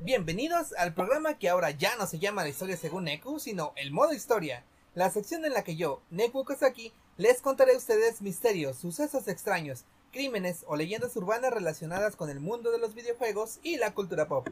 Bienvenidos al programa que ahora ya no se llama la historia según Neku, sino el modo historia, la sección en la que yo, Neku Kosaki, les contaré a ustedes misterios, sucesos extraños, crímenes o leyendas urbanas relacionadas con el mundo de los videojuegos y la cultura pop.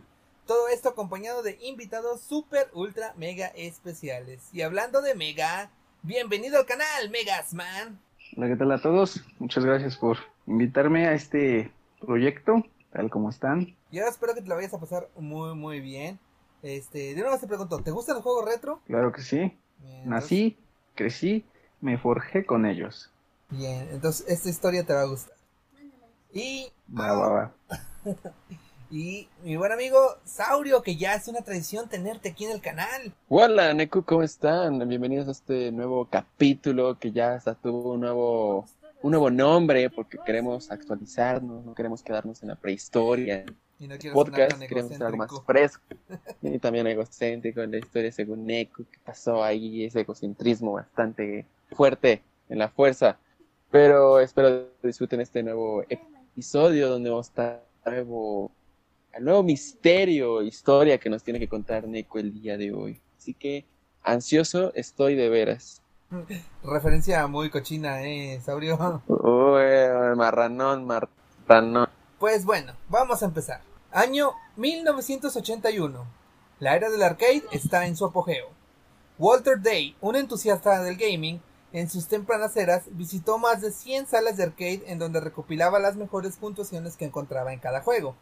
Todo esto acompañado de invitados super ultra mega especiales. Y hablando de mega, bienvenido al canal Megasman. Hola, ¿qué tal a todos? Muchas gracias por invitarme a este proyecto, tal como están. Yo espero que te lo vayas a pasar muy muy bien. Este, de nuevo te pregunto, ¿te gustan los juegos retro? Claro que sí. Bien, Nací, crecí, me forjé con ellos. Bien, entonces esta historia te va a gustar. Y. Va, va, va. y mi buen amigo Saurio, que ya es una tradición tenerte aquí en el canal. Hola, Neku, ¿cómo están? Bienvenidos a este nuevo capítulo que ya hasta tuvo un nuevo, un nuevo nombre porque queremos actualizarnos, no queremos quedarnos en la prehistoria. Y no podcast, queremos algo más fresco. y también egocéntrico en la historia según Neku, que pasó ahí ese egocentrismo bastante fuerte en la fuerza. Pero espero disfruten este nuevo episodio donde vamos a estar nuevo, el nuevo misterio, historia que nos tiene que contar Neko el día de hoy. Así que ansioso estoy de veras. Referencia muy cochina, ¿eh, Saurio? Uy, marranón, marranón. Pues bueno, vamos a empezar. Año 1981. La era del arcade está en su apogeo. Walter Day, un entusiasta del gaming, en sus tempranas eras visitó más de 100 salas de arcade en donde recopilaba las mejores puntuaciones que encontraba en cada juego.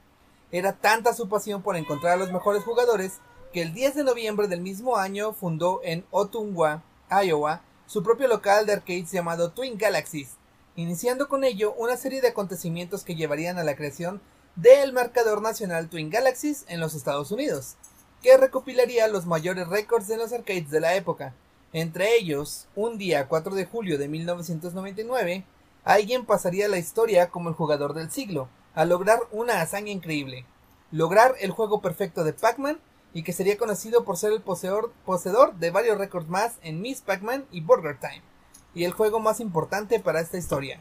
Era tanta su pasión por encontrar a los mejores jugadores que el 10 de noviembre del mismo año fundó en Ottumwa, Iowa, su propio local de arcades llamado Twin Galaxies, iniciando con ello una serie de acontecimientos que llevarían a la creación del marcador nacional Twin Galaxies en los Estados Unidos, que recopilaría los mayores récords de los arcades de la época. Entre ellos, un día 4 de julio de 1999, alguien pasaría la historia como el jugador del siglo, al lograr una hazaña increíble, lograr el juego perfecto de Pac-Man y que sería conocido por ser el poseedor de varios récords más en Miss Pac-Man y Burger Time y el juego más importante para esta historia,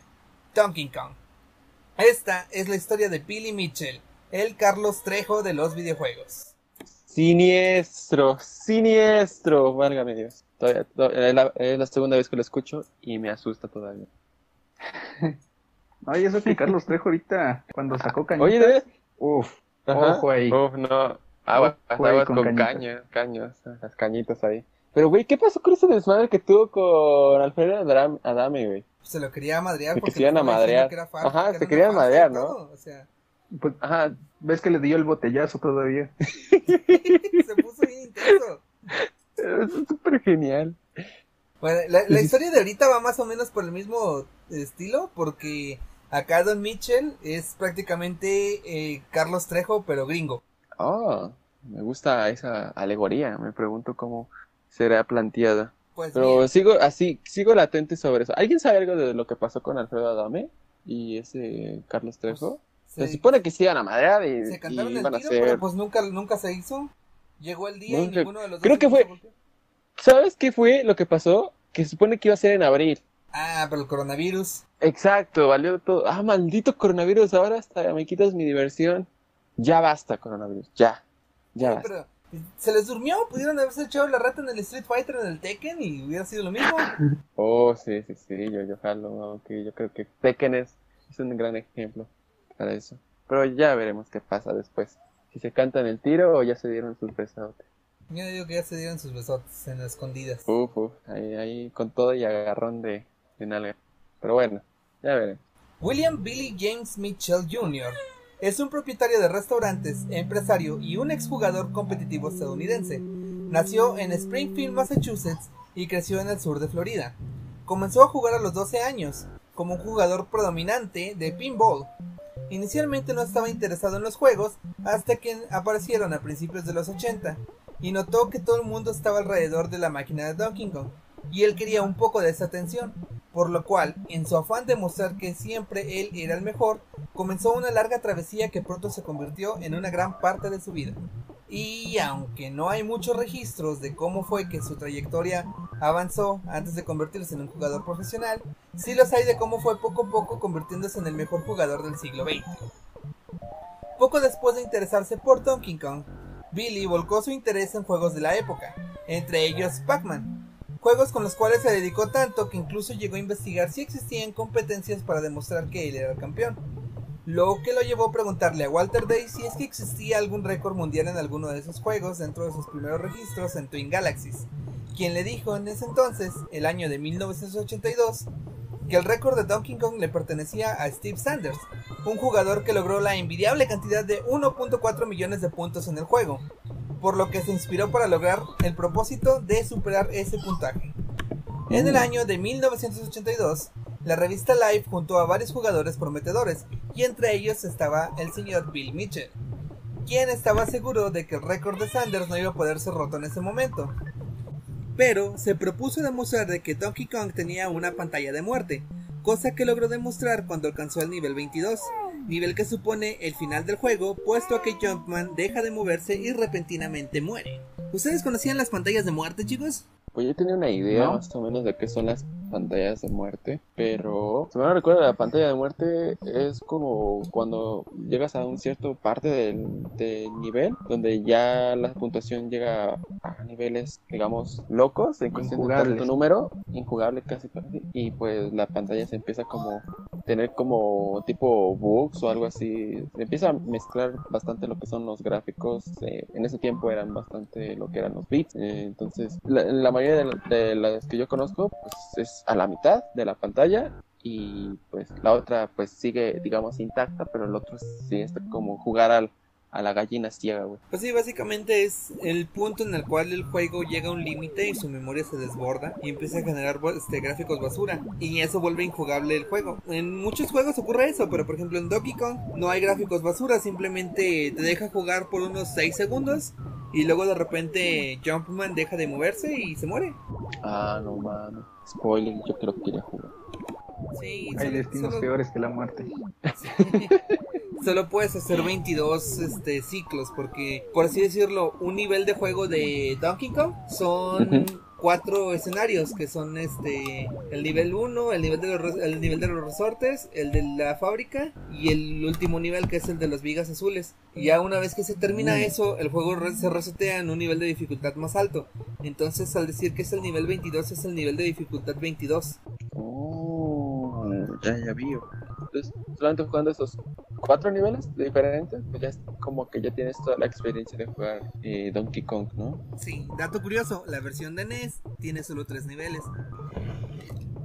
Donkey Kong. Esta es la historia de Billy Mitchell, el Carlos Trejo de los videojuegos. Siniestro, siniestro, válgame Dios. Todavía, todavía, es, la, es, la, segunda vez que lo escucho y me asusta todavía. Ay, eso que Carlos Trejo ahorita, cuando sacó cañitas. Oye, ¿de? Uf, Ajá. ojo ahí. Uf, no. Agua, Ojo ahí aguas con con, caños, caños, las cañitas ahí. Pero, güey, ¿qué pasó con ese desmadre que tuvo con Alfredo Adame, Adame güey? Se lo quería madrear Se porque querían estaba diciendo madrear. que era Ajá, que se querían madrear, ¿no? todo, O sea, Pues, ajá, ves que le dio el botellazo todavía. se puso bien intenso. Es súper genial. Bueno, la, la historia de ahorita va más o menos por el mismo estilo, porque acá Don Mitchell es prácticamente eh, Carlos Trejo, pero gringo. Oh, me gusta esa alegoría. Me pregunto cómo será planteada. Pues Pero bien, sigo así, sigo latente sobre eso. ¿Alguien sabe algo de lo que pasó con Alfredo Adame y ese Carlos Trejo? se, se, supone que se iban a madrear y, se y cantaron el iban a pero pues nunca, nunca se hizo. Llegó el día y ninguno de los dos creo que fue-. ¿Sabes qué fue lo que pasó? Que se supone que iba a ser en abril. Ah, pero el coronavirus. Exacto, valió todo. Ah, maldito coronavirus, ahora hasta me quitas mi diversión. Ya basta, coronavirus, ya. Ya Sí, basta. pero se les durmió, pudieron haberse echado la rata en el Street Fighter, en el Tekken y hubiera sido lo mismo. Oh, sí, sí, sí, yo, yo jalo, aunque yo creo que Tekken es, es un gran ejemplo para eso. Pero ya veremos qué pasa después. Si se cantan el tiro o ya se dieron sus besotes. Yo digo que ya se dieron sus besotes en las escondidas. Uf, uf, ahí, ahí con todo y agarrón de, de nalga. Pero bueno, ya veremos. William Billy James Mitchell Jr. es un propietario de restaurantes, empresario y un exjugador competitivo estadounidense. Nació en Springfield, Massachusetts y creció en el sur de Florida. Comenzó a jugar a los 12 años, como un jugador predominante de pinball. Inicialmente no estaba interesado en los juegos hasta que aparecieron a principios de los 80 y notó que todo el mundo estaba alrededor de la máquina de Donkey Kong y él quería un poco de esa atención, por lo cual, en su afán de mostrar que siempre él era el mejor, comenzó una larga travesía que pronto se convirtió en una gran parte de su vida. Y aunque no hay muchos registros de cómo fue que su trayectoria avanzó antes de convertirse en un jugador profesional, sí los hay de cómo fue poco a poco convirtiéndose en el mejor jugador del siglo XX. Poco después de interesarse por Donkey Kong, Billy volcó su interés en juegos de la época, entre ellos Pac-Man, juegos con los cuales se dedicó tanto que incluso llegó a investigar si existían competencias para demostrar que él era el campeón. Lo que lo llevó a preguntarle a Walter Day si es que existía algún récord mundial en alguno de esos juegos dentro de sus primeros registros en Twin Galaxies, quien le dijo en ese entonces, el año de 1982, que el récord de Donkey Kong le pertenecía a Steve Sanders, un jugador que logró la envidiable cantidad de 1.4 millones de puntos en el juego, por lo que se inspiró para lograr el propósito de superar ese puntaje. En el año de 1982, la revista Life juntó a varios jugadores prometedores, y entre ellos estaba el señor Bill Mitchell, quien estaba seguro de que el récord de Sanders no iba a poder ser roto en ese momento, pero se propuso demostrar de que Donkey Kong tenía una pantalla de muerte, cosa que logró demostrar cuando alcanzó el nivel 22, nivel que supone el final del juego, puesto que Jumpman deja de moverse y repentinamente muere. ¿Ustedes conocían las pantallas de muerte, chicos? Pues yo tenía una idea más o menos de qué son las pantallas de muerte, pero si me recuerdo la pantalla de muerte es como cuando llegas a un cierto parte del, nivel donde ya la puntuación llega a niveles digamos locos en cuestión de tu número injugable casi y pues la pantalla se empieza como tener como tipo bugs o algo así. Se empieza a mezclar bastante lo que son los gráficos eh, en ese tiempo eran bastante lo que eran los bits eh, entonces la, la mayoría de, de las que yo conozco pues es a la mitad de la pantalla y pues la otra pues sigue digamos intacta pero el otro sí es como jugar al, a la gallina ciega, güey. Pues sí, básicamente es el punto en el cual el juego llega a un límite y su memoria se desborda y empieza a generar este, gráficos basura y eso vuelve injugable el juego. En muchos juegos ocurre eso, pero por ejemplo en Donkey Kong no hay gráficos basura, simplemente te deja jugar por unos 6 segundos y luego de repente Jumpman deja de moverse y se muere. Ah, no mames. Spoiler, yo creo que quería jugar. Sí, Hay destinos peores que la muerte. solo puedes hacer 22 este, ciclos porque, por así decirlo, un nivel de juego de Donkey Kong son cuatro escenarios que son este el nivel 1, el nivel de los el nivel de los resortes, el de la fábrica y el último nivel que es el de las vigas azules. Y ya una vez que se termina eso, el juego se resetea en un nivel de dificultad más alto. Entonces, al decir que es el nivel 22 es el nivel de dificultad 22. Oh, ya ya vi. Entonces, solamente jugando esos cuatro niveles diferentes, pues ya es como que ya tienes toda la experiencia de jugar eh, Donkey Kong, ¿no? Sí, dato curioso, la versión de NES tiene solo tres niveles.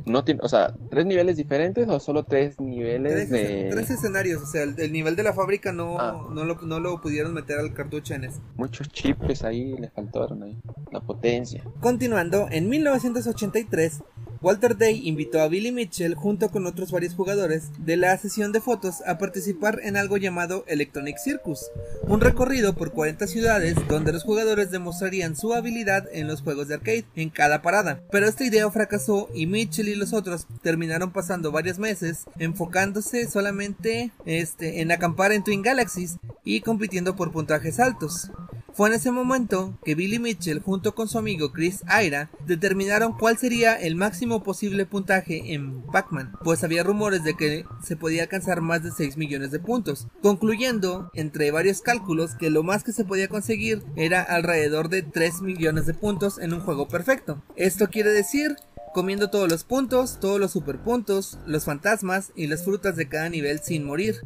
No tiene, o sea, tres niveles diferentes o solo tres niveles tres, de... Tres escenarios, o sea, el, nivel de la fábrica no, ah. no, lo, no lo pudieron meter al cartucho en NES. Muchos chips ahí le faltaron ahí, la potencia. Continuando, en 1983 Walter Day invitó a Billy Mitchell junto con otros varios jugadores de la sesión de fotos a participar en algo llamado Electronic Circus, un recorrido por 40 ciudades donde los jugadores demostrarían su habilidad en los juegos de arcade en cada parada. Pero esta idea fracasó y Mitchell y los otros terminaron pasando varios meses enfocándose solamente este, en acampar en Twin Galaxies y compitiendo por puntajes altos. Fue en ese momento que Billy Mitchell junto con su amigo Chris Ira determinaron cuál sería el máximo posible puntaje en Pac-Man, pues había rumores de que se podía alcanzar más de 6 millones de puntos, concluyendo entre varios cálculos que lo más que se podía conseguir era alrededor de 3 millones de puntos en un juego perfecto. Esto quiere decir comiendo todos los puntos, todos los superpuntos, los fantasmas y las frutas de cada nivel sin morir.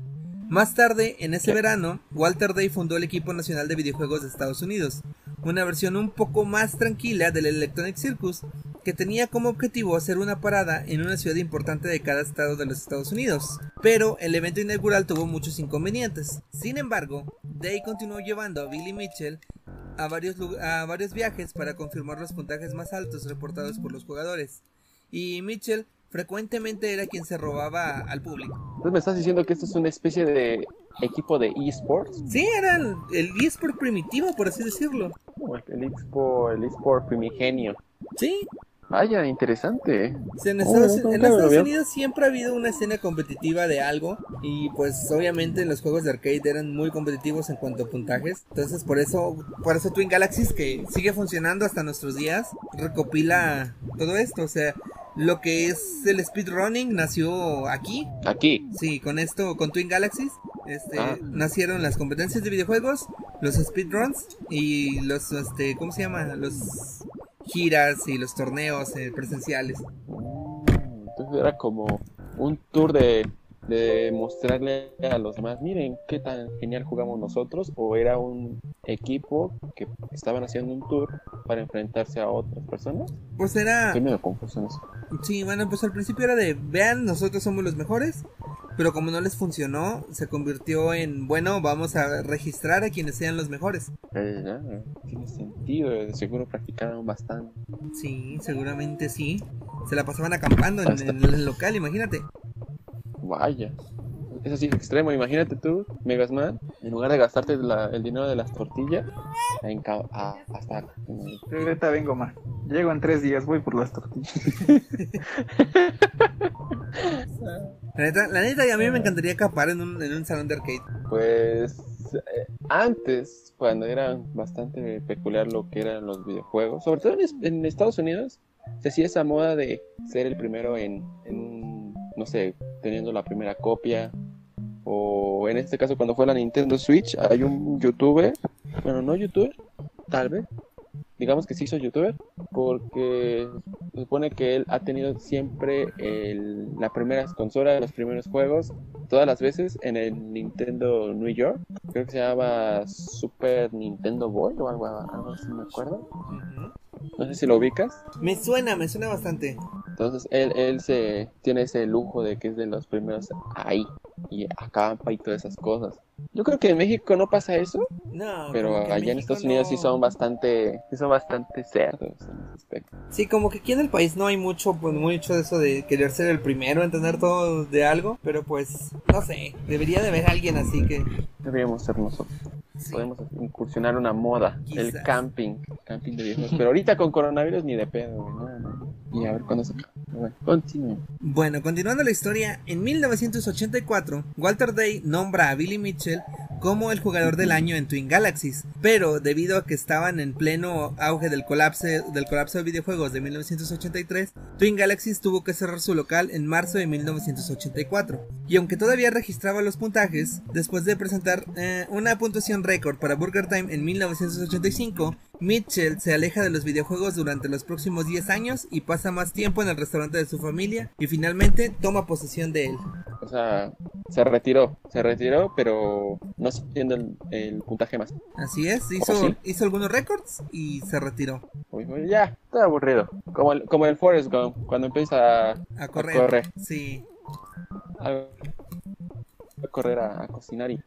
Más tarde, en ese verano, Walter Day fundó el equipo nacional de videojuegos de Estados Unidos, una versión un poco más tranquila del Electronic Circus, que tenía como objetivo hacer una parada en una ciudad importante de cada estado de los Estados Unidos. Pero el evento inaugural tuvo muchos inconvenientes. Sin embargo, Day continuó llevando a Billy Mitchell a varios, a varios viajes para confirmar los puntajes más altos reportados por los jugadores. Y Mitchell frecuentemente era quien se robaba al público. Entonces me estás diciendo que esto es una especie de equipo de esports. Sí, era el esport primitivo, por así decirlo. El eSport, el eSport primigenio. Sí. Vaya, interesante. en Estados, Unidos siempre ha habido una escena competitiva de algo y pues obviamente los juegos de arcade eran muy competitivos en cuanto a puntajes. Entonces por eso, por eso Twin Galaxies que sigue funcionando hasta nuestros días recopila todo esto. O sea, lo que es el speedrunning nació aquí. Aquí. Sí, con esto, con Twin Galaxies, este, ah. nacieron las competencias de videojuegos los speedruns y los, este, ¿cómo se llama? Los giras y los torneos eh, presenciales. Entonces era como un tour de de mostrarle a los demás, miren qué tan genial jugamos nosotros, o era un equipo que estaban haciendo un tour para enfrentarse a otras personas. Pues era... Estoy en eso. Sí, bueno, pues al principio era de, vean, nosotros somos los mejores, pero como no les funcionó, se convirtió en, bueno, vamos a registrar a quienes sean los mejores. Eh, tiene sentido, de seguro practicaron bastante. Sí, seguramente sí. Se la pasaban acampando en, en el local, imagínate. Vaya. Es así extremo. Imagínate tú, Megasman, en lugar de gastarte el dinero de las tortillas, en a, hasta. Ahorita vengo más. Llego en tres días, voy por las tortillas. la neta, la neta, a mí me encantaría capar en un, en un salón de arcade. Pues eh, antes, cuando era bastante peculiar lo que eran los videojuegos, sobre todo en, Estados Unidos, se hacía esa moda de ser el primero en, en no sé, teniendo la primera copia. O en este caso, cuando fue la Nintendo Switch, hay un youtuber, bueno, no youtuber, tal vez, digamos que sí soy youtuber, porque se supone que él ha tenido siempre el, la primera consola, los primeros juegos, todas las veces en el Nintendo New York, creo que se llama Super Nintendo Boy o algo, algo así, me acuerdo. No sé si lo ubicas. Me suena, me suena bastante. Entonces él, él se tiene ese lujo de que es de los primeros ahí y acampa y todas esas cosas. Yo creo que en México no pasa eso. No, pero allá en, Estados Unidos sí son bastante, son bastante cerdos en ese aspecto. Sí, como que aquí en el país no hay mucho, pues mucho de eso de querer ser el primero en tener todo de algo, pero pues no sé, debería de haber alguien así que deberíamos ser nosotros. Podemos incursionar una moda, el camping, camping de viejos. Pero ahorita con coronavirus ni de pedo, Y a ver cuándo se bueno, Bueno, continuando la historia, en 1984, Walter Day nombra a Billy Mitchell como el jugador del año en Twin Galaxies, pero debido a que estaban en pleno auge del colapso, del colapso de videojuegos de 1983, Twin Galaxies tuvo que cerrar su local en marzo de 1984. Y aunque todavía registraba los puntajes, después de presentar eh, una puntuación récord para Burger Time en 1985, Mitchell se aleja de los videojuegos durante los próximos 10 años y pasa más tiempo en el restaurante de su familia y finalmente toma posesión de él. O sea, se retiró, se retiró, pero no siendo el, puntaje más. Así es, hizo, hizo algunos récords y se retiró. ya, está aburrido. Como el, como el Forrest Gump, cuando empieza a, correr. Sí. A, correr a, cocinar y,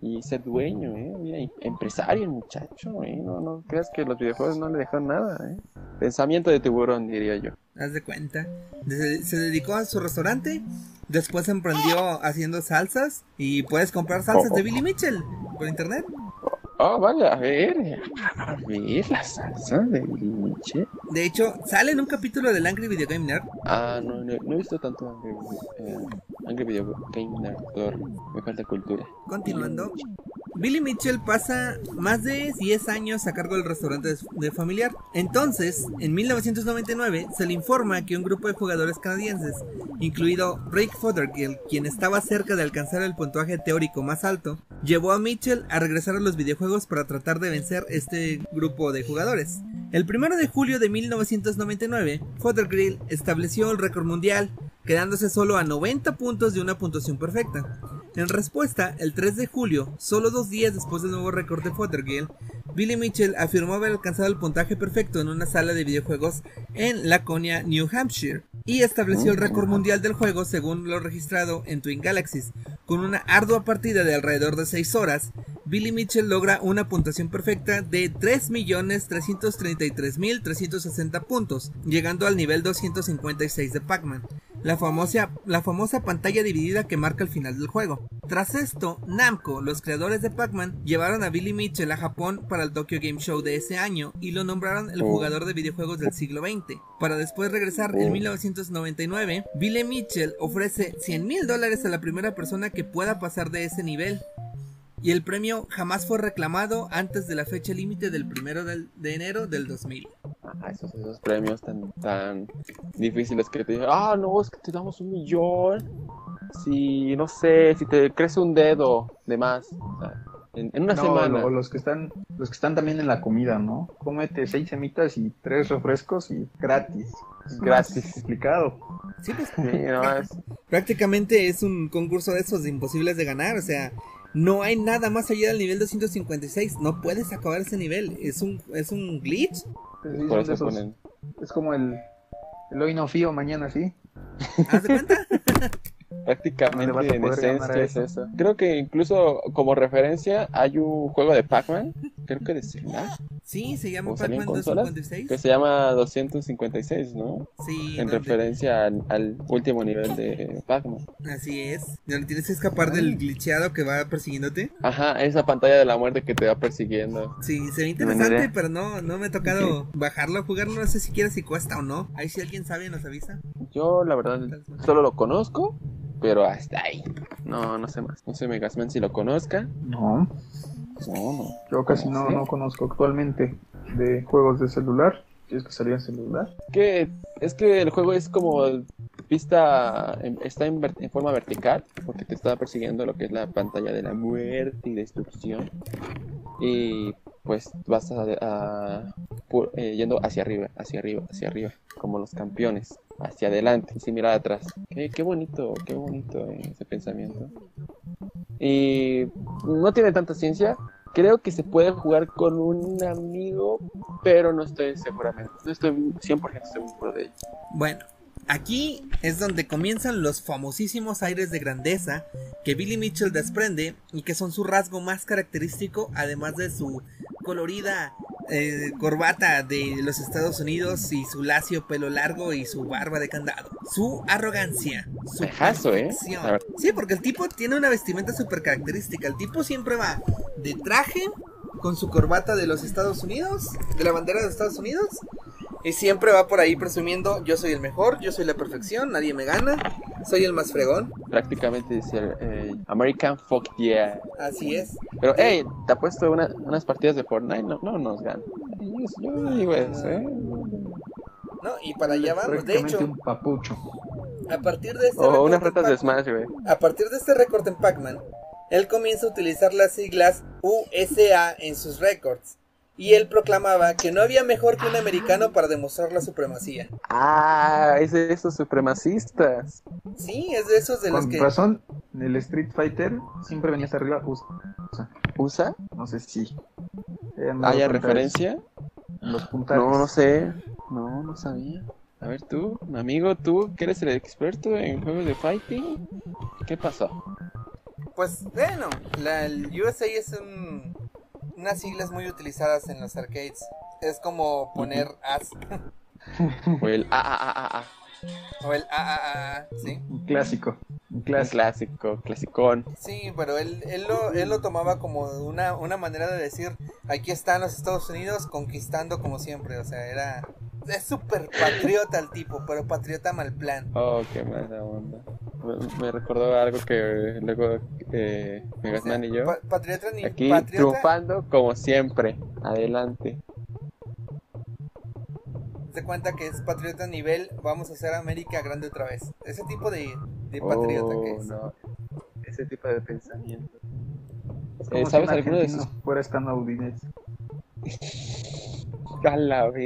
y ser dueño, ¿eh? empresario el muchacho, ¿eh? No, no creas que los videojuegos no le dejan nada, ¿eh? Pensamiento de tiburón, diría yo. Haz de cuenta. Se, dedicó a su restaurante, después emprendió haciendo salsas y puedes comprar salsas de Billy Mitchell por internet. Oh, vale, a ver, a ver la salsa de Billy Mitchell. De hecho, sale en un capítulo del Angry Video Game Nerd. Ah, no, no, he visto tanto Angry, eh, Angry Video Game Nerd, me falta cultura. Continuando, Billy Mitchell pasa más de 10 años a cargo del restaurante de familiar. Entonces, en 1999, se le informa que un grupo de jugadores canadienses, incluido Rick Fothergill, quien estaba cerca de alcanzar el puntaje teórico más alto, llevó a Mitchell a regresar a los videojuegos para tratar de vencer este grupo de jugadores. El 1 de julio de 1999, Fothergill estableció el récord mundial, quedándose solo a 90 puntos de una puntuación perfecta. En respuesta, el 3 de julio, solo dos días después del nuevo récord de Fothergill, Billy Mitchell afirmó haber alcanzado el puntaje perfecto en una sala de videojuegos en Laconia, New Hampshire, y estableció el récord mundial del juego según lo registrado en Twin Galaxies. Con una ardua partida de alrededor de 6 horas, Billy Mitchell logra una puntuación perfecta de 3.333.360 puntos, llegando al nivel 256 de Pac-Man la famosa, la famosa pantalla dividida que marca el final del juego. Tras esto, Namco, los creadores de Pac-Man, llevaron a Billy Mitchell a Japón para el Tokyo Game Show de ese año y lo nombraron el oh. jugador de videojuegos del siglo XX. Para después regresar en 1999, Billy Mitchell ofrece 100 mil dólares a la primera persona que pueda pasar de ese nivel y el premio jamás fue reclamado antes de la fecha límite del primero de enero del 2000. Ah, esos, esos premios tan, tan difíciles que te dicen, ah, no, es que te damos un millón. Si, no sé, si te crece un dedo de más. en, una semana. O los que están, los que están también en la comida, ¿no? Cómete seis semitas y tres refrescos y gratis. gratis. complicado. Sí, pues. Prácticamente es un concurso de esos imposibles de ganar, o sea, no hay nada más allá del nivel 256. No puedes acabar ese nivel. Es un, es un glitch. Es como el, el hoy no fío, mañana sí. ¿Haz de cuenta? Prácticamente en esencia es eso. Creo que incluso como referencia hay un juego de Pac-Man, creo que de celular. Sí, se llama Pac-Man 256. Que se llama 256, ¿no? Sí. En referencia al, último nivel de Pac-Man. Asy es. Donde tienes que escapar del glitcheado que va persiguiéndote. Ajá, esa pantalla de la muerte que te va persiguiendo. Sí, se ve interesante, pero no, no me ha tocado bajarlo, jugarlo. No sé siquiera si cuesta o no. Ahí si alguien sabe nos avisa. Yo, la verdad, solo lo conozco pero hasta ahí. No, no sé más. No sé Megasman si lo conozca. No. No, no. Yo casi no, no conozco actualmente de juegos de celular. ¿Tienes que salir en celular? Que es que el juego es como vista, está en, forma vertical, porque te está persiguiendo lo que es la pantalla de la muerte y destrucción. Y pues vas a, eh, yendo hacia arriba, hacia arriba, hacia arriba, como los campeones hacia adelante, sin mirar atrás. Qué, bonito, qué bonito ese pensamiento. Y no tiene tanta ciencia. Creo que se puede jugar con un amigo, pero no estoy seguramente, no estoy 100% seguro de ello. Bueno, Aquí es donde comienzan los famosísimos aires de grandeza que Billy Mitchell desprende y que son su rasgo más característico, además de su colorida eh, corbata de los Estados Unidos y su lacio pelo largo y su barba de candado. Su arrogancia. Su ¿eh? Sí, porque el tipo tiene una vestimenta súper característica. El tipo siempre va de traje con su corbata de los Estados Unidos, de la bandera de Estados Unidos y siempre va por ahí presumiendo, yo soy el mejor, yo soy la perfección, nadie me gana, soy el más fregón. Prácticamente dice eh, American Fuck Yeah. Así es. Pero, hey, te puesto una, unas partidas de Fortnite, no, no nos ganan. Yo digo eso, ¿eh? No, y para allá vamos, de hecho. un papucho. A partir de este o unas retas de Smash, güey. A partir de este récord en Pac-Man, él comienza a utilizar las siglas USA en sus récords y él proclamaba que no había mejor que un americano para demostrar la supremacía. Ah, es de esos supremacistas. Sí, es de esos de los que... Con razón, en el Street Fighter siempre venía hasta arriba USA. ¿USA? No sé si. ¿Haya referencia? Los puntales. No, no sé. No, no sabía. A ver tú, amigo, tú que eres el experto en juegos de fighting, ¿qué pasó? Pues bueno, la, el USA es un, unas siglas muy utilizadas en los arcades. Es como poner as. o el a a a a. O el a a a, ¿sí? Un clásico. Un clásico, clasicón. Sí, pero él, él, lo, él lo tomaba como una, una manera de decir, aquí están los Estados Unidos conquistando como siempre, o sea, era... Es súper patriota el tipo, pero patriota mal plan. Oh, qué mala onda. Me, recordó algo que luego eh, Megasman y yo... patriota ni... Aquí triunfando como siempre, adelante se cuenta que es patriota a nivel vamos a hacer América grande otra vez. Ese tipo de, patriota que es. Oh, Ese tipo de pensamiento. Eh, ¿Sabes alguno de esos? A la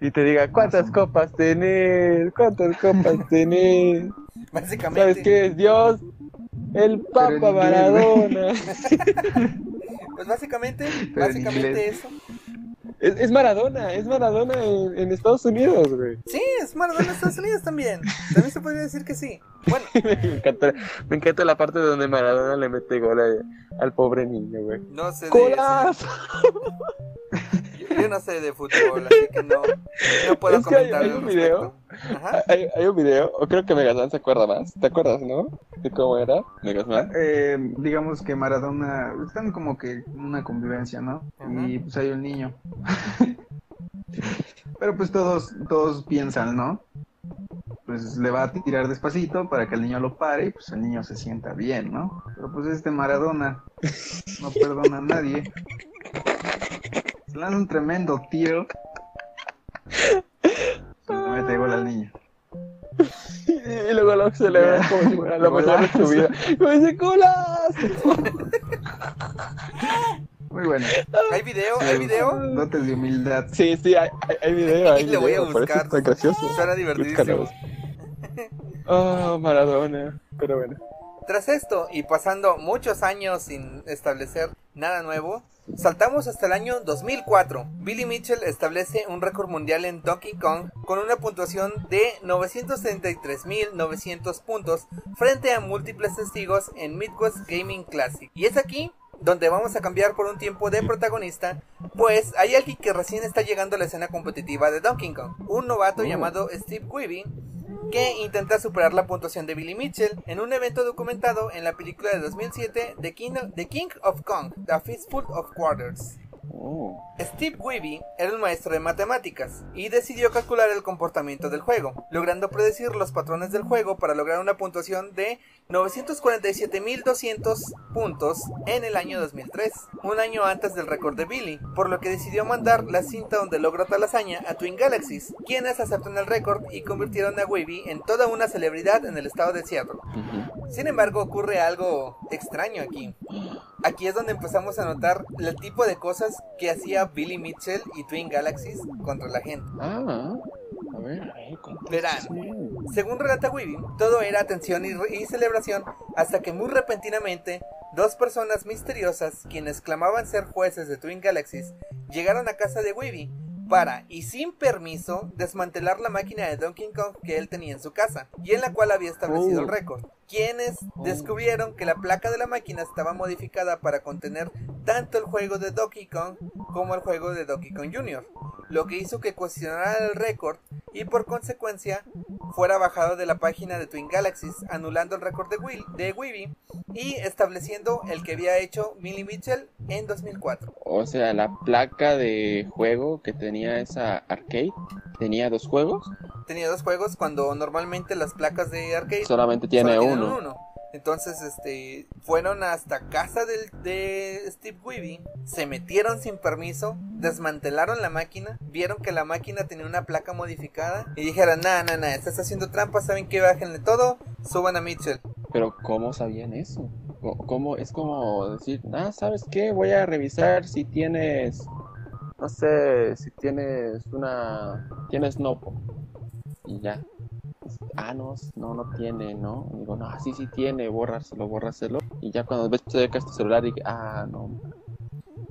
y te diga, ¿cuántas copas tenés? ¿Cuántas copas tenés? Básicamente. ¿Sabes qué es Dios? El Papa Maradona. pues básicamente, básicamente eso. Es, Maradona, es Maradona en, Estados Unidos, güey. Sí, es Maradona en Estados Unidos también. También se podría decir que sí. Bueno. me, encanta, me encanta la parte donde Maradona le mete gol al pobre niño, güey. No sé de Yo no sé de fútbol, así que no, no puedo es que comentar. Hay, un video, hay, hay, un video, o creo que Megasman se acuerda más. ¿Te acuerdas, no? De cómo era Megasman. Eh, digamos que Maradona, están como que en una convivencia, ¿no? Y pues hay un niño. Pero pues todos, todos piensan, ¿no? Pues le va a tirar despacito para que el niño lo pare y pues el niño se sienta bien, ¿no? Pero pues este Maradona no perdona a nadie. Se lanza un tremendo tiro. Se mete gol al niño. y luego lo celebra como si fuera lo mejor de su vida. ¡Me dice colas! Muy bueno. ¿Hay video? ¿Hay video? Dotes de humildad. Sí, sí, hay, hay video. Hay lo voy a buscar. Está gracioso. Suena divertidísimo. Oh, Maradona. Pero bueno. Tras esto, y pasando muchos años sin establecer nada nuevo, saltamos hasta el año 2004. Billy Mitchell establece un récord mundial en Donkey Kong con una puntuación de 933.900 puntos frente a múltiples testigos en Midwest Gaming Classic. Y es aquí donde vamos a cambiar por un tiempo de protagonista, pues hay alguien que recién está llegando a la escena competitiva de Donkey Kong, un novato llamado Steve Quibi, que intenta superar la puntuación de Billy Mitchell en un evento documentado en la película de 2007 The King, The King of Kong, The Fistful of Quarters. Oh. Steve Weeby era un maestro de matemáticas y decidió calcular el comportamiento del juego, logrando predecir los patrones del juego para lograr una puntuación de 947.200 puntos en el año 2003, un año antes del récord de Billy, por lo que decidió mandar la cinta donde logró tal hazaña a Twin Galaxies, quienes aceptaron el récord y convirtieron a Weeby en toda una celebridad en el estado de Seattle. Sin embargo, ocurre algo extraño aquí. Aquí es donde empezamos a notar el tipo de cosas que hacía Billy Mitchell y Twin Galaxies contra la gente. A ver, Verán, según relata Weeby, todo era atención y, y celebración hasta que muy repentinamente dos personas misteriosas, quienes clamaban ser jueces de Twin Galaxies, llegaron a casa de Weeby para, y sin permiso, desmantelar la máquina de Donkey Kong que él tenía en su casa, y en la cual había establecido el Oh. récord. Quienes descubrieron que la placa de la máquina estaba modificada para contener tanto el juego de Donkey Kong como el juego de Donkey Kong Jr., lo que hizo que cuestionara el récord y por consecuencia fuera bajado de la página de Twin Galaxies, anulando el récord de, Will, de Weeby y estableciendo el que había hecho Millie Mitchell en 2004. O sea, la placa de juego que tenía esa arcade tenía dos juegos. Tenía dos juegos cuando normalmente las placas de arcade Solamente tiene solo uno. Entonces, este, fueron hasta casa del, de Steve Weeby, se metieron sin permiso, desmantelaron la máquina, vieron que la máquina tenía una placa modificada y dijeron, nah, nah, nah, estás haciendo trampa, saben que bájenle todo, suban a Mitchell. Pero ¿cómo sabían eso? ¿Cómo? Es como decir, ah, ¿sabes qué? Voy a revisar si tienes, no sé, si tienes una, tienes Nopo. Y ya. Ah, no, no, no tiene, ¿no? Digo, no, sí, sí tiene, bórraselo, bórraselo. Y ya cuando ves cerca tu celular, y ah, no.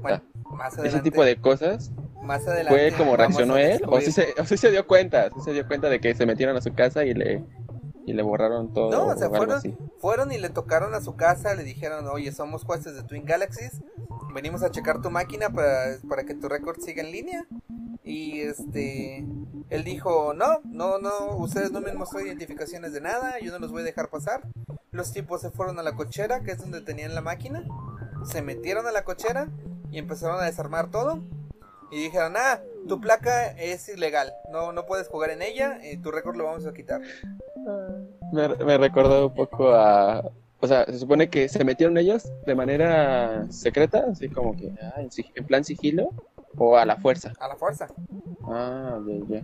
Bueno, más adelante. Ese tipo de cosas más adelante fue como reaccionó él. O sí, se, o sí se dio cuenta, sí se dio cuenta de que se metieron a su casa y le, y le borraron todo. No, o sea, fueron, fueron y le tocaron a su casa, le dijeron, oye, somos jueces de Twin Galaxies, venimos a checar tu máquina para, para que tu récord siga en línea. Y este, él dijo, no, no, no, ustedes no me han mostrado identificaciones de nada, yo no los voy a dejar pasar. Los tipos se fueron a la cochera, que es donde tenían la máquina, se metieron a la cochera y empezaron a desarmar todo. Y dijeron, ah, tu placa es ilegal, no, no puedes jugar en ella, y tu récord lo vamos a quitar. Me, recordó un poco a... O sea, se supone que se metieron ellos de manera secreta, así como que ah, en plan sigilo, o a la fuerza. A la fuerza. Ah, ya, ya.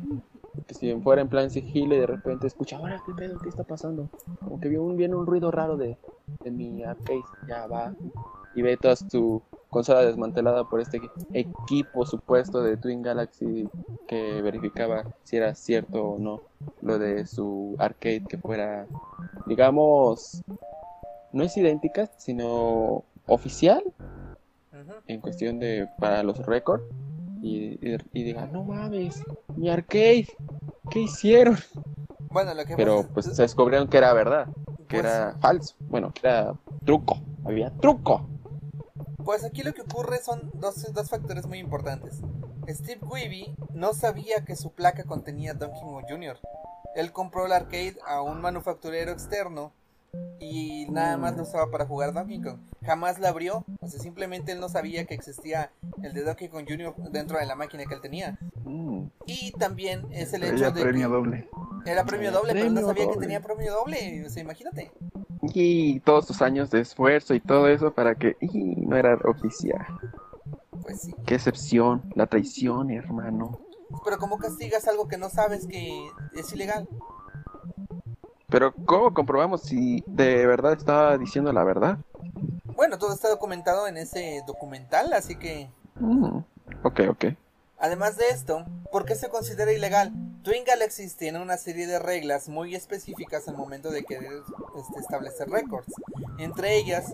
Que si fuera en plan sigilo y de repente escucha, ahora qué pedo, qué está pasando. Como que viene un, viene un ruido raro de, de mi arcade, ya va. Y ve toda tu consola desmantelada por este equi- equipo supuesto de Twin Galaxy que verificaba si era cierto o no lo de su arcade que fuera, digamos, no es idéntica, sino oficial En cuestión de para los récords y, y, y diga, no mames, mi arcade, ¿qué hicieron? Bueno, lo que Pero pasa- pues se descubrieron que era verdad, que pues, era falso, bueno, que era truco, había truco. pues aquí lo que ocurre son dos, dos factores muy importantes. Steve Weeby no sabía que su placa contenía Donkey Kong Jr. Él compró el arcade a un manufacturero externo y nada más lo usaba para jugar Donkey Kong. Jamás la abrió, o sea, simplemente él no sabía que existía el de Donkey Kong Jr. dentro de la máquina que él tenía. Mm, Y también es el hecho ya de premio que doble. era premio doble, pero no sabía que tenía premio doble, o sea, imagínate. Y todos sus años de esfuerzo y todo eso para que y no era oficial. Pues sí. Qué excepción, la traición, hermano. Pero ¿cómo castigas algo que no sabes que es ilegal? Pero ¿cómo comprobamos si de verdad estaba diciendo la verdad? Bueno, todo está documentado en ese documental, así que... Mm, ok, ok. Además de esto, ¿por qué se considera ilegal? Twin Galaxies tiene una serie de reglas muy específicas al momento de querer este, establecer récords. Entre ellas,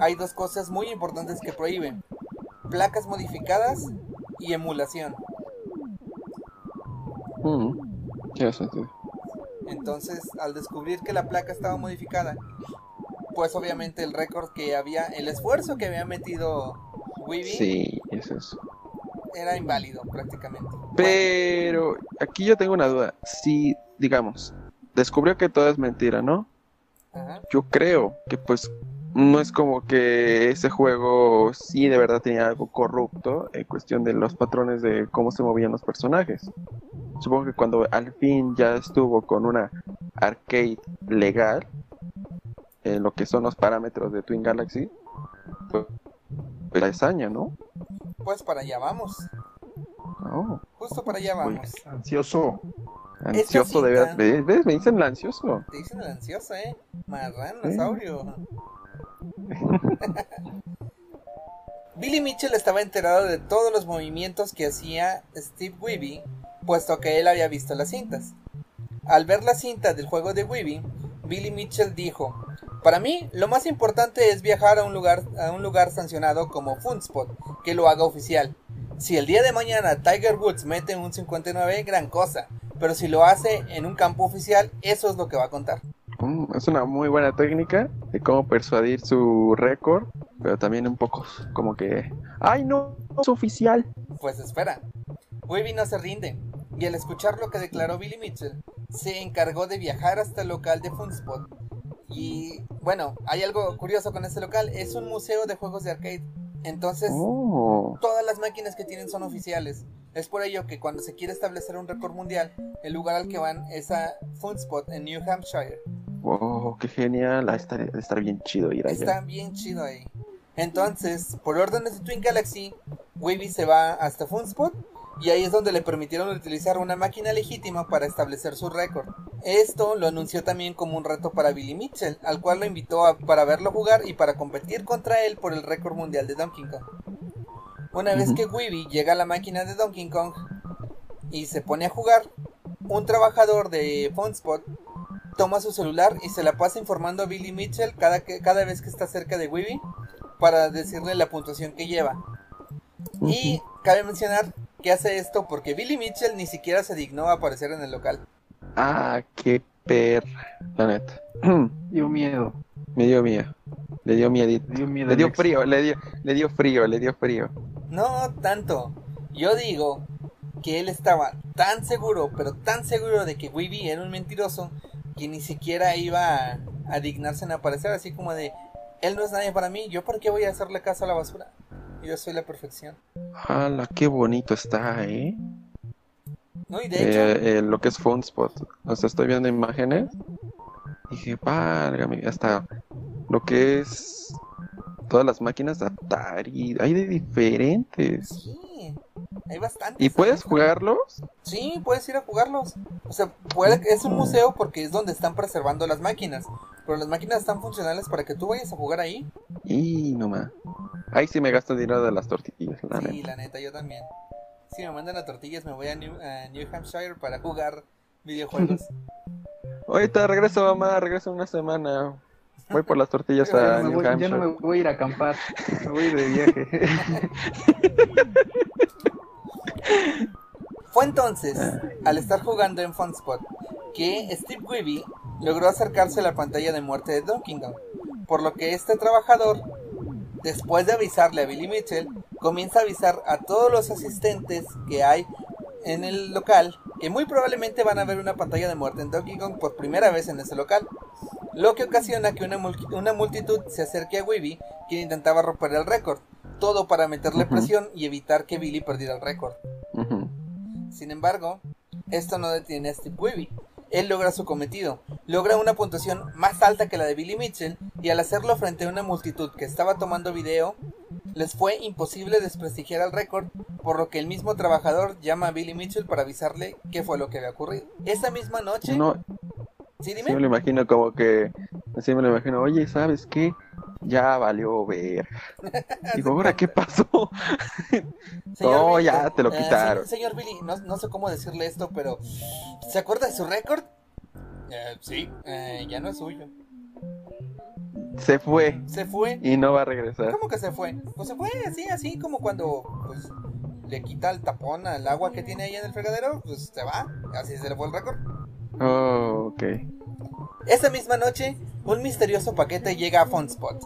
hay dos cosas muy importantes que prohíben. Placas modificadas y emulación. Mm, sentido. Entonces, al descubrir que la placa estaba modificada, pues obviamente el récord que había, el esfuerzo que había metido Weaving, sí, es eso era inválido prácticamente. Pero aquí yo tengo una duda. Si, digamos, descubrió que todo es mentira, ¿no? Yo creo que pues no es como que ese juego sí de verdad tenía algo corrupto en cuestión de los patrones de cómo se movían los personajes. Supongo que cuando al fin ya estuvo con una arcade legal, en lo que son los parámetros de Twin Galaxy, pues, pues año, ¿no? Pues para allá vamos. Oh. Justo para allá vamos. ansioso. Ansioso de verdad. ¿Ves? Me dicen el ansioso. Te dicen el ansioso, eh. Marranosaurio. Billy Mitchell estaba enterado de todos los movimientos que hacía Steve Weeby, puesto que él había visto las cintas. Al ver la cinta del juego de Weeby, Billy Mitchell dijo, para mí, lo más importante es viajar a un lugar, a un lugar sancionado como Funspot, que lo haga oficial. Si el día de mañana Tiger Woods mete un 59, gran cosa, pero si lo hace en un campo oficial, eso es lo que va a contar. Es una muy buena técnica de cómo persuadir su récord, pero también un poco como que, ¡ay no! Es oficial. Pues espera, Webby no se rinde, y al escuchar lo que declaró Billy Mitchell, se encargó de viajar hasta el local de Funspot y bueno, hay algo curioso con este local, es un museo de juegos de arcade. Entonces, oh. todas las máquinas que tienen son oficiales. Es por ello que cuando se quiere establecer un récord mundial, el lugar al que van es a Funspot en New Hampshire. Wow, qué genial. Ah, está, estar bien chido ir allá. Está bien chido ahí. Entonces, por órdenes de Twin Galaxy, Wavy se va hasta Funspot y ahí es donde le permitieron utilizar una máquina legítima para establecer su récord. Esto lo anunció también como un reto para Billy Mitchell, al cual lo invitó para verlo jugar y para competir contra él por el récord mundial de Donkey Kong. Una vez que Weeby llega a la máquina de Donkey Kong y se pone a jugar, un trabajador de Funspot toma su celular y se la pasa informando a Billy Mitchell cada, cada vez que está cerca de Weeby para decirle la puntuación que lleva. Y cabe mencionar que hace esto porque Billy Mitchell ni siquiera se dignó a aparecer en el local. Ah, qué per... La neta. dio miedo. Me dio miedo. Le dio miedo. Le dio, frío, le dio, le dio frío, le dio frío. No tanto. Yo digo que él estaba tan seguro, pero tan seguro de que Weeby era un mentiroso, que ni siquiera iba a, dignarse en aparecer, así como de, él no es nadie para mí, yo por qué voy a hacerle caso a la basura. Yo soy la perfección. ¡Hala, qué bonito está, eh! No, y de hecho... Eh, eh, lo que es Spot. O sea, estoy viendo imágenes. Y dije, válgame, hasta lo que es todas las máquinas de Atari. Hay de diferentes. Sí, hay bastantes. ¿Y puedes jugarlos? Sí, puedes ir a jugarlos. O sea, puede, es un museo porque es donde están preservando las máquinas. Pero las máquinas están funcionales para que tú vayas a jugar ahí. Y no más. Ahí sí me gasto dinero de las tortillas, la sí, la neta, yo también. Si me mandan a tortillas me voy a New, Hampshire para jugar videojuegos. Ahorita regreso, mamá, regreso una semana. Voy por las tortillas a New Hampshire. Ya no me voy a ir a acampar, me voy de viaje. Fue entonces, al estar jugando en Funspot, que Steve Weeby logró acercarse a la pantalla de muerte de Donkey Kong, por lo que este trabajador Después de avisarle a Billy Mitchell, comienza a avisar a todos los asistentes que hay en el local que muy probablemente van a ver una pantalla de muerte en Donkey Kong por primera vez en ese local, lo que ocasiona que una, multitud se acerque a Weeby, quien intentaba romper el récord, todo para meterle presión y evitar que Billy perdiera el récord. Sin embargo, esto no detiene a Steve Weeby, él logra su cometido, logra una puntuación más alta que la de Billy Mitchell y al hacerlo frente a una multitud que estaba tomando video, les fue imposible desprestigiar el récord, por lo que el mismo trabajador llama a Billy Mitchell para avisarle qué fue lo que había ocurrido. Esa misma noche... No, Sí, dime. Sí me lo imagino como que, así me lo imagino, oye, ¿sabes qué? Ya valió ver. Digo, ¿ahora qué pasó? no, Billy, ya te lo eh, quitaron. se- señor Billy, no, no sé cómo decirle esto, pero ¿se acuerda de su récord? Eh, sí, eh, ya no es suyo. Se fue Se fue. y no va a regresar. ¿Cómo que se fue? Pues se fue así, así como cuando pues, le quita el tapón al agua que tiene ahí en el fregadero, pues se va. Así se le fue el récord. Oh, ok. Esa misma noche, un misterioso paquete llega a Funspot.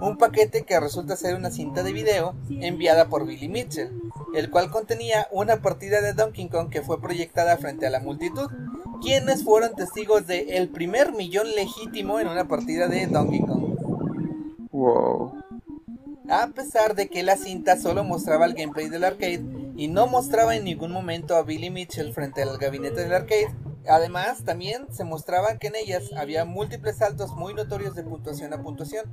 Un paquete que resulta ser una cinta de video enviada por Billy Mitchell, el cual contenía una partida de Donkey Kong que fue proyectada frente a la multitud, quienes fueron testigos de el primer millón legítimo en una partida de Donkey Kong. Wow. A pesar de que la cinta solo mostraba el gameplay del arcade y no mostraba en ningún momento a Billy Mitchell frente al gabinete del arcade, además también se mostraba que en ellas había múltiples saltos muy notorios de puntuación a puntuación.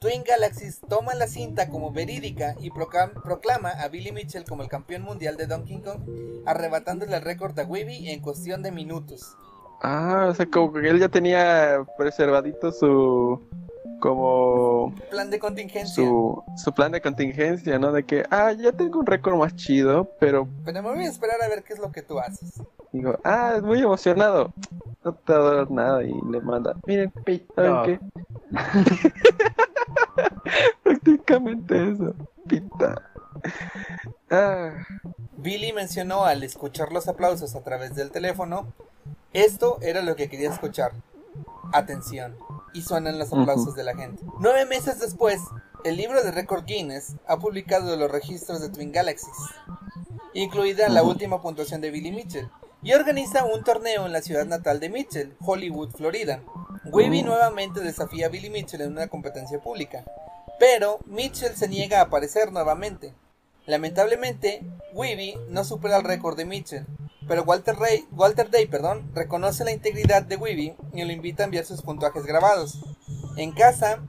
Twin Galaxies toma la cinta como verídica y proclam- proclama a Billy Mitchell como el campeón mundial de Donkey Kong, arrebatándole el récord a Weeby en cuestión de minutos. Ah, o sea, como que él ya tenía preservadito su. como. Plan de contingencia. su, su plan de contingencia, ¿no? De que, ah, ya tengo un récord más chido, pero Pero me voy a esperar a ver qué es lo que tú haces. Digo, ah, muy emocionado. No te va a dar nada y le manda, miren, ¿saben qué? Prácticamente eso, pita. Ah, Billy mencionó al escuchar los aplausos a través del teléfono, esto era lo que quería escuchar. Atención. Y suenan los aplausos de la gente. Nueve meses después, el libro de récord Guinness ha publicado los registros de Twin Galaxies, incluida la última puntuación de Billy Mitchell, y organiza un torneo en la ciudad natal de Mitchell, Hollywood, Florida. Weeby Oh. nuevamente desafía a Billy Mitchell en una competencia pública, pero Mitchell se niega a aparecer nuevamente. Lamentablemente, Weeby no supera el récord de Mitchell, pero Walter, Ray- Walter Day perdón, reconoce la integridad de Weeby y lo invita a enviar sus puntajes grabados. En casa,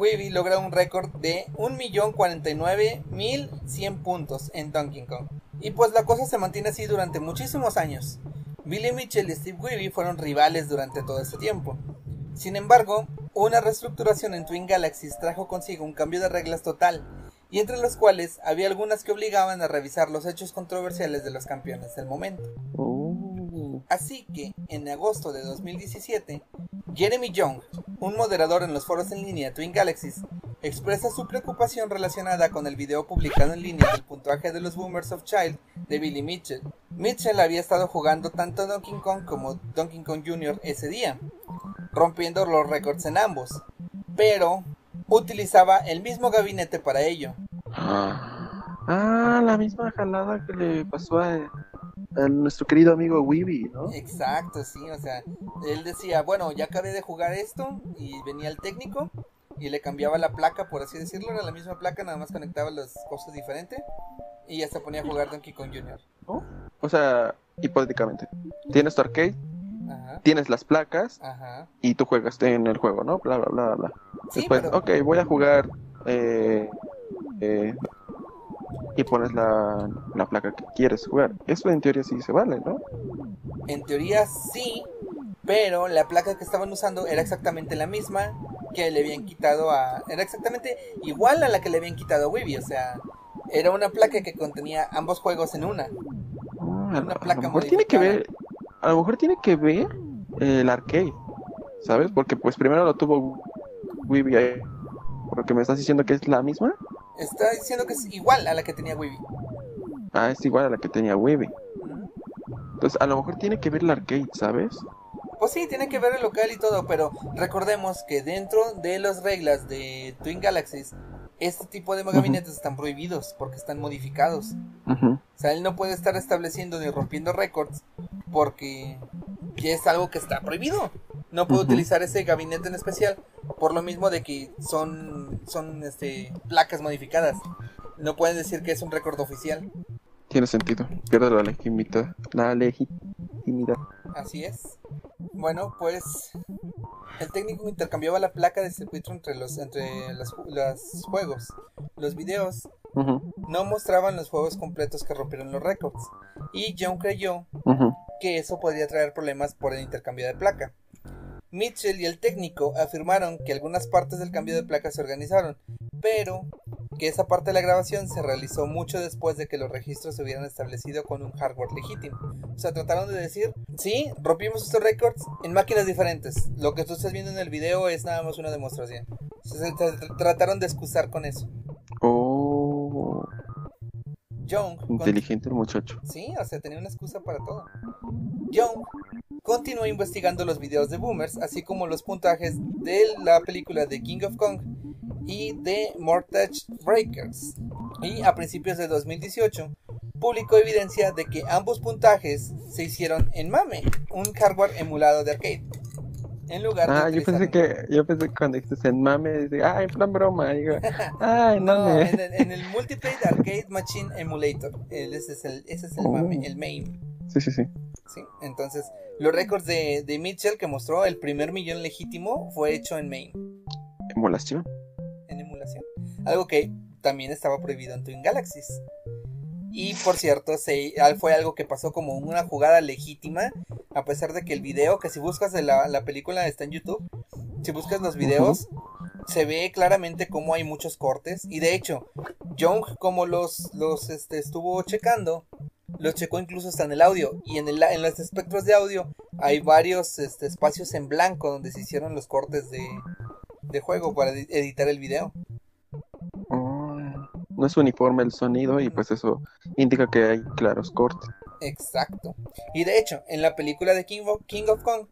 Weeby logra un récord de 1.049.100 puntos en Donkey Kong. Y pues la cosa se mantiene así durante muchísimos años. Billy Mitchell y Steve Weeby fueron rivales durante todo este tiempo. Sin embargo, una reestructuración en Twin Galaxies trajo consigo un cambio de reglas total, y entre los cuales había algunas que obligaban a revisar los hechos controversiales de los campeones del momento. uh, Así que, en agosto de 2017, Jeremy Young, un moderador en los foros en línea Twin Galaxies, expresa su preocupación relacionada con el video publicado en línea del puntaje de los Boomers of Child de Billy Mitchell. Mitchell había estado jugando tanto Donkey Kong como Donkey Kong Jr. ese día, rompiendo los récords en ambos, pero utilizaba el mismo gabinete para ello. Ah, la misma jalada que le pasó a, a nuestro querido amigo Weeby, ¿no? Exacto, sí, o sea, él decía, bueno, ya acabé de jugar esto y venía el técnico y le cambiaba la placa, por así decirlo, era la misma placa, nada más conectaba las cosas diferentes y ya se ponía a jugar Donkey Kong Jr. O sea, hipotéticamente, tienes tu arcade, Ajá, tienes las placas ajá. y tú juegas en el juego, ¿no? Bla, bla, bla, bla. Sí, Después, pero ok, voy a jugar eh, eh, y pones la, la placa que quieres jugar. Eso en teoría sí se vale, ¿no? en teoría sí, pero la placa que estaban usando era exactamente la misma que le habían quitado a... Era exactamente igual a la que le habían quitado a Weeby, o sea, era una placa que contenía ambos juegos en una. Ah, Una lo- a placa lo mejor tiene que ver, a lo mejor tiene que ver el arcade, ¿sabes? Porque pues primero lo tuvo Weeby ahí. Porque me estás diciendo que es la misma. Está diciendo que es igual a la que tenía Weeby. Ah, es igual a la que tenía Weeby. Entonces, a lo mejor tiene que ver el arcade, ¿sabes? Pues sí, tiene que ver el local y todo, pero recordemos que dentro de las reglas de Twin Galaxies, este tipo de gabinetes están prohibidos porque están modificados. Ujú. O sea, él no puede estar estableciendo ni rompiendo récords porque ya es algo que está prohibido. No puede Ujú. utilizar ese gabinete en especial por lo mismo de que son, son este, placas modificadas. No pueden decir que es un récord oficial. Tiene sentido. Pierde la legitimidad. La legitimidad. Así es. Bueno, pues el técnico intercambiaba la placa de circuito entre los entre ju- los juegos. Los videos no mostraban los juegos completos que rompieron los récords y John creyó que eso podría traer problemas por el intercambio de placa. Mitchell y el técnico afirmaron que algunas partes del cambio de placa se organizaron, pero que esa parte de la grabación se realizó mucho después de que los registros se hubieran establecido con un hardware legítimo. O sea, trataron de decir, sí, rompimos estos récords en máquinas diferentes. Lo que tú estás viendo en el video es nada más una demostración. Se trataron de excusar con eso. Oh. Young. Inteligente el muchacho. Sí, o sea, tenía una excusa para todo. Young continuó investigando los videos de Boomers, así como los puntajes de la película de King of Kong y de Mortgage Breakers. Y a principios de 2018 publicó evidencia de que ambos puntajes se hicieron en MAME, un hardware emulado de arcade. En lugar ah, yo pensé que yo pensé que cuando dices en mame, dice, ay, plan broma, digo, ay, no, en, el, en el Multiplayer Arcade Machine Emulator, ese es el, ese es el mame, oh. el main. Sí, sí, sí. Sí, entonces, los récords de, de Mitchell que mostró el primer millón legítimo fue hecho en main. Emulación algo que también estaba prohibido en Twin Galaxies. Y por cierto, se, fue algo que pasó como una jugada legítima, a pesar de que el video, que si buscas de la, película está en YouTube, si buscas los videos, se ve claramente cómo hay muchos cortes. Y de hecho, Young, como los, los este, estuvo checando, los checó incluso hasta en el audio. Y en, el, en los espectros de audio hay varios este, espacios en blanco donde se hicieron los cortes de, de juego para editar el video no es uniforme el sonido y pues eso indica que hay claros cortes. Exacto. Y de hecho, en la película de King of, King of Kong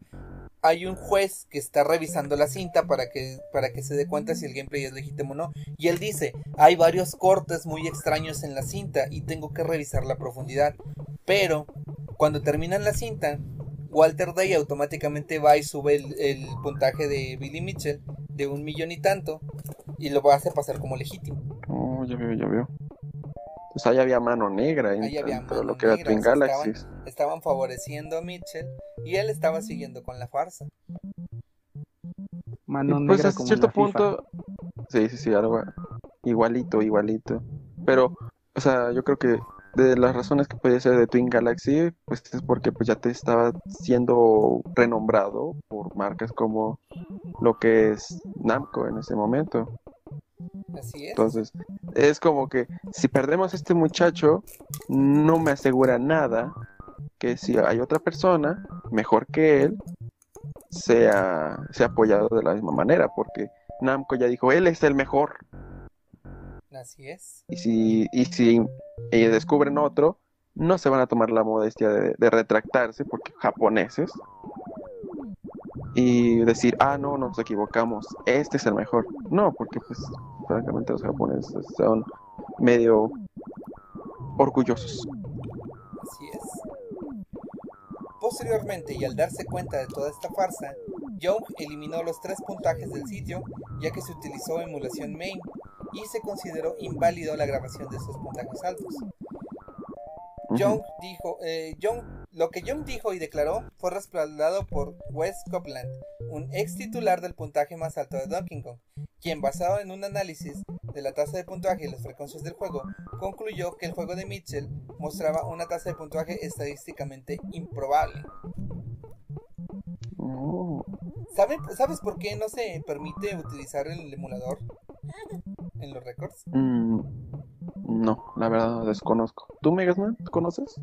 hay un juez que está revisando la cinta para que, para que se dé cuenta si el gameplay es legítimo o no. Y él dice, hay varios cortes muy extraños en la cinta y tengo que revisar la profundidad. Pero, cuando terminan la cinta, Walter Day automáticamente va y sube el, puntaje de Billy Mitchell de un millón y tanto y lo hace pasar como legítimo. Oh, ya veo, ya veo. Pues ahí había mano negra en todo lo que era Twin Galaxies. Estaban, favoreciendo a Mitchell y él estaba siguiendo con la farsa. Mano pues negra. Pues a cierto punto. Sí, sí, sí, algo igualito, igualito. Pero, o sea, yo creo que de las razones que podía ser de Twin Galaxy, pues es porque pues ya te estaba siendo renombrado por marcas como lo que es Namco en ese momento. Así es. Entonces, es como que si perdemos a este muchacho, no me asegura nada que si hay otra persona mejor que él, sea, sea apoyado de la misma manera, porque Namco ya dijo, él es el mejor. Así es. Y si, y si descubren otro, no se van a tomar la modestia de, de retractarse, porque japoneses, y decir, ah, no, nos equivocamos, este es el mejor. No, porque pues francamente los japoneses son medio orgullosos. Así es. Posteriormente, y al darse cuenta de toda esta farsa, Young eliminó los tres puntajes del sitio, ya que se utilizó emulación main, y se consideró inválido la grabación de esos puntajes altos. Young dijo, eh, lo que Young dijo y declaró fue respaldado por Wes Copeland, un ex titular del puntaje más alto de Donkey Kong, quien basado en un análisis de la tasa de puntaje y las frecuencias del juego, concluyó que el juego de Mitchell mostraba una tasa de puntaje estadísticamente improbable. Oh. ¿Sabes por qué no se permite utilizar el emulador en los récords? Mm, no, la verdad desconozco. ¿Tú, Megasman, conoces?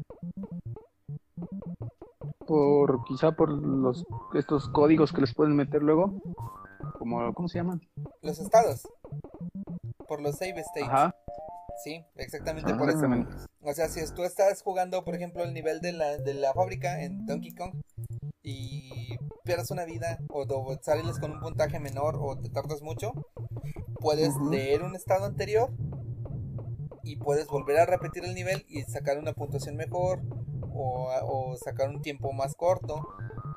Por, quizá por los estos códigos que les pueden meter luego. Como, ¿Cómo se llaman? Los estados. Por los save states. Ajá. Sí, exactamente por eso. Ah. O sea, si tú estás jugando, por ejemplo, el nivel de la, de la fábrica en Donkey Kong y pierdes una vida o, sales con un puntaje menor o te tardas mucho, puedes leer un estado anterior y puedes volver a repetir el nivel y sacar una puntuación mejor o, sacar un tiempo más corto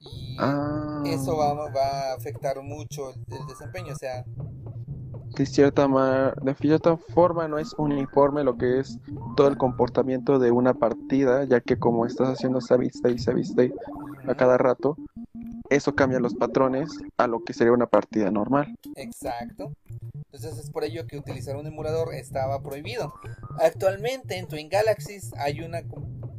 y ah. eso va, va, a afectar mucho el, desempeño, o sea... De cierta, de cierta forma no es uniforme lo que es todo el comportamiento de una partida, ya que como estás haciendo save state, save state a cada rato, eso cambia los patrones a lo que sería una partida normal. Exacto. Entonces es por ello que utilizar un emulador estaba prohibido. Actualmente en Twin Galaxies hay una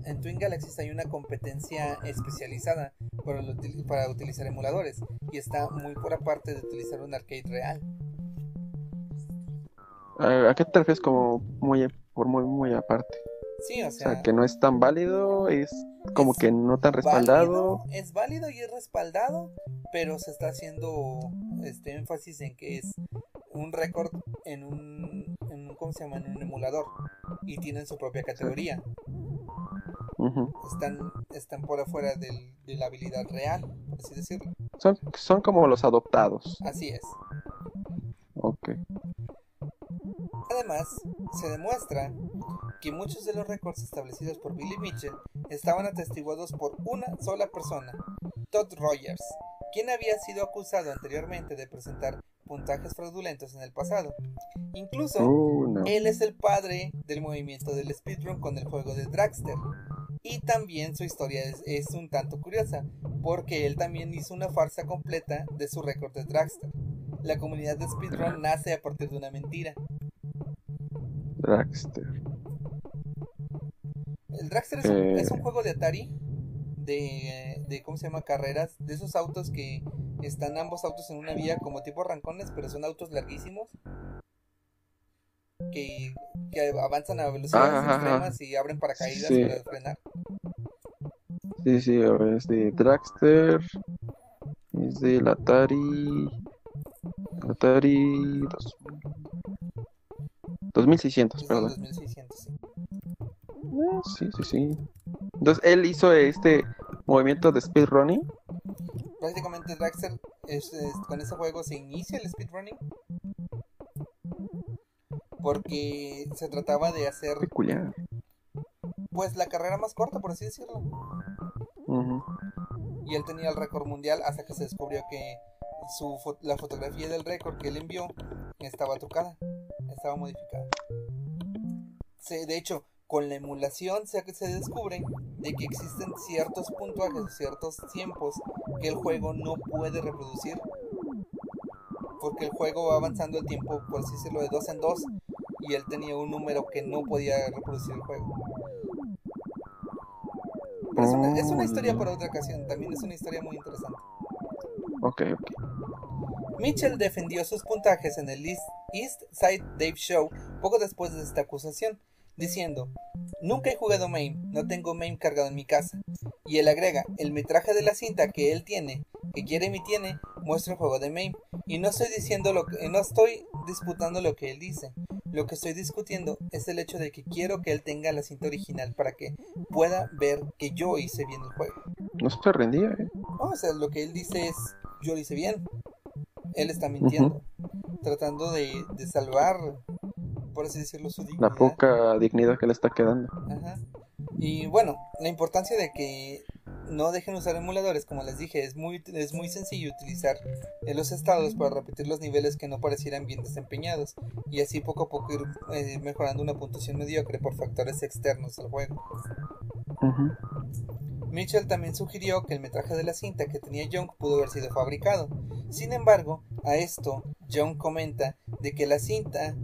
en Twin Galaxies hay una competencia especializada para, utilizar emuladores y está muy por aparte de utilizar un arcade real. ¿A qué te refieres como muy por muy muy aparte? Sí, o sea, que no es tan válido, es como que no tan respaldado. es válido y es respaldado, pero se está haciendo este énfasis en que es un récord en un, en ¿cómo se llama? En un emulador y tienen su propia categoría. Están, están por afuera del, de la habilidad real, así decirlo. Son, son como los adoptados. Así es. Ok. Además, se demuestra que muchos de los récords establecidos por Billy Mitchell estaban atestiguados por una sola persona, Todd Rogers, quien había sido acusado anteriormente de presentar puntajes fraudulentos en el pasado. Incluso, oh, él es el padre del movimiento del speedrun con el juego de Dragster. Y también su historia es, es, un tanto curiosa, porque él también hizo una farsa completa de su récord de Dragster. La comunidad de speedrun nace a partir de una mentira. Dragster. El Dragster es, un, eh. juego de Atari de, de, ¿cómo se llama? Carreras, de esos autos que están ambos autos en una vía como tipo rancones, pero son autos larguísimos que, que avanzan a velocidades extremas y abren paracaídas para frenar. Sí, sí, es de Dragster, es del Atari, Atari 2600, perdón. 2600, sí. Sí, sí, sí. Entonces, él hizo este movimiento de speedrunning. Prácticamente Dragster es, con ese juego se inicia el speedrunning. Porque se trataba de hacer. Peculiar. Pues la carrera más corta, por así decirlo. Y él tenía el récord mundial hasta que se descubrió que su la fotografía del récord que él envió estaba trucada, estaba modificada. de hecho, con la emulación se, se descubre de que existen ciertos puntuajes, ciertos tiempos que el juego no puede reproducir. Porque el juego va avanzando el tiempo, por así decirlo, de dos en dos. Y él tenía un número que no podía reproducir el juego. Es, una, es una historia para otra ocasión. También es una historia muy interesante. Ok, ok. Mitchell defendió sus puntajes en el East Side Dave Show poco después de esta acusación diciendo, nunca he jugado MAME, no tengo MAME cargado en mi casa. Y él agrega, el metraje de la cinta que él tiene, que quiere y tiene, muestra el juego de MAME. Y no estoy diciendo lo que, no estoy disputando lo que él dice. Lo que estoy discutiendo es el hecho de que quiero que él tenga la cinta original para que pueda ver que yo hice bien el juego. No se rendía, ¿eh? o sea, lo que él dice es, yo lo hice bien. Él está mintiendo, tratando de, de salvar por así decirlo, su dignidad. La poca dignidad que le está quedando. Y bueno, la importancia de que no dejen usar emuladores, como les dije, es muy, es muy sencillo utilizar los estados para repetir los niveles que no parecieran bien desempeñados y así poco a poco ir eh, mejorando una puntuación mediocre por factores externos al juego. Mitchell también sugirió que el metraje de la cinta que tenía Young pudo haber sido fabricado. Sin embargo, a esto, Young comenta de que la cinta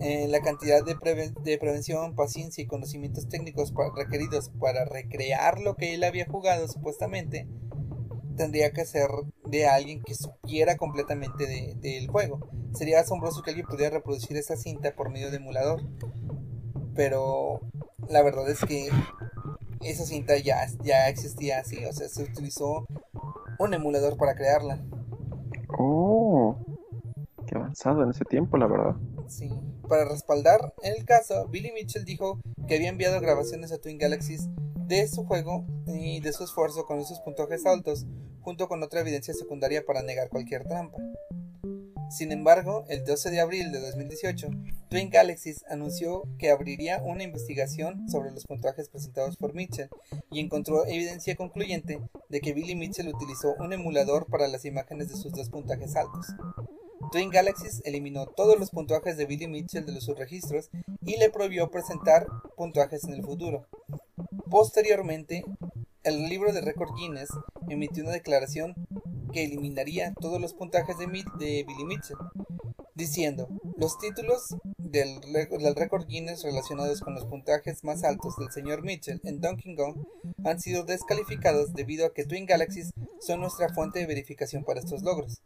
eh, la cantidad de, de, prevención, paciencia y conocimientos técnicos requeridos para recrear lo que él había jugado supuestamente tendría que ser de alguien que supiera completamente del de, juego. Sería asombroso que alguien pudiera reproducir esa cinta por medio de emulador. Pero la verdad es que esa cinta ya, ya existía así, o sea, se utilizó un emulador para crearla. Oh, qué avanzado en ese tiempo, la verdad. Para respaldar el caso, Billy Mitchell dijo que había enviado grabaciones a Twin Galaxies de su juego y de su esfuerzo con esos puntajes altos, junto con otra evidencia secundaria para negar cualquier trampa. Sin embargo, el 12 de abril de 2018, Twin Galaxies anunció que abriría una investigación sobre los puntajes presentados por Mitchell y encontró evidencia concluyente de que Billy Mitchell utilizó un emulador para las imágenes de sus dos puntajes altos. Twin Galaxies eliminó todos los puntuajes de Billy Mitchell de sus registros y le prohibió presentar puntuajes en el futuro. Posteriormente, el libro de récord Guinness emitió una declaración que eliminaría todos los puntajes de, de Billy Mitchell, diciendo, los títulos del, del récord Guinness relacionados con los puntajes más altos del señor Mitchell en Donkey Kong han sido descalificados debido a que Twin Galaxies son nuestra fuente de verificación para estos logros.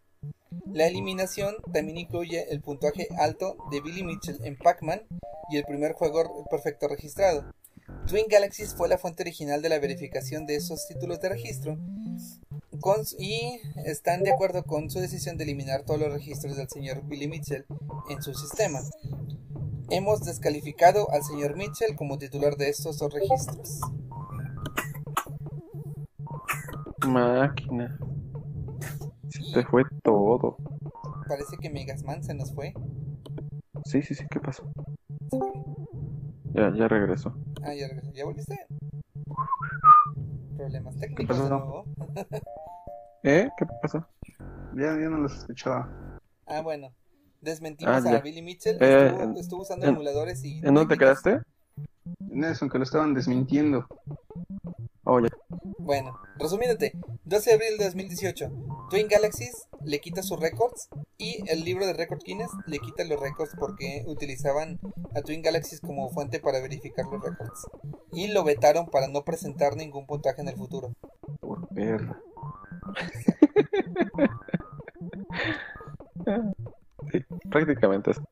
La eliminación también incluye el puntaje alto de Billy Mitchell en Pac-Man y el primer juego perfecto registrado. Twin Galaxies fue la fuente original de la verificación de esos títulos de registro y están de acuerdo con su decisión de eliminar todos los registros del señor Billy Mitchell en su sistema. Hemos descalificado al señor Mitchell como titular de estos dos registros. Máquina. Se fue todo. Parece que Megasman se nos fue. Sí, sí, sí, ¿qué pasó? Ya, ya regresó. Ah, ya regresó. ¿Ya volviste? Problemas técnicos de nuevo. ¿Eh? ¿Qué pasó? Ya, ya no los escuchaba. Ah, bueno. Desmentimos ah, a Billy Mitchell. Eh, estuvo, usando emuladores y. ¿En dónde te quedaste? En eso, que lo estaban desmintiendo. Oye. Bueno, resumiéndote, 12 de abril de 2018, Twin Galaxies le quita sus récords y el libro de Record Guinness le quita los récords porque utilizaban a Twin Galaxies como fuente para verificar los récords. Y lo vetaron para no presentar ningún puntaje en el futuro. Por perra. sí, prácticamente eso.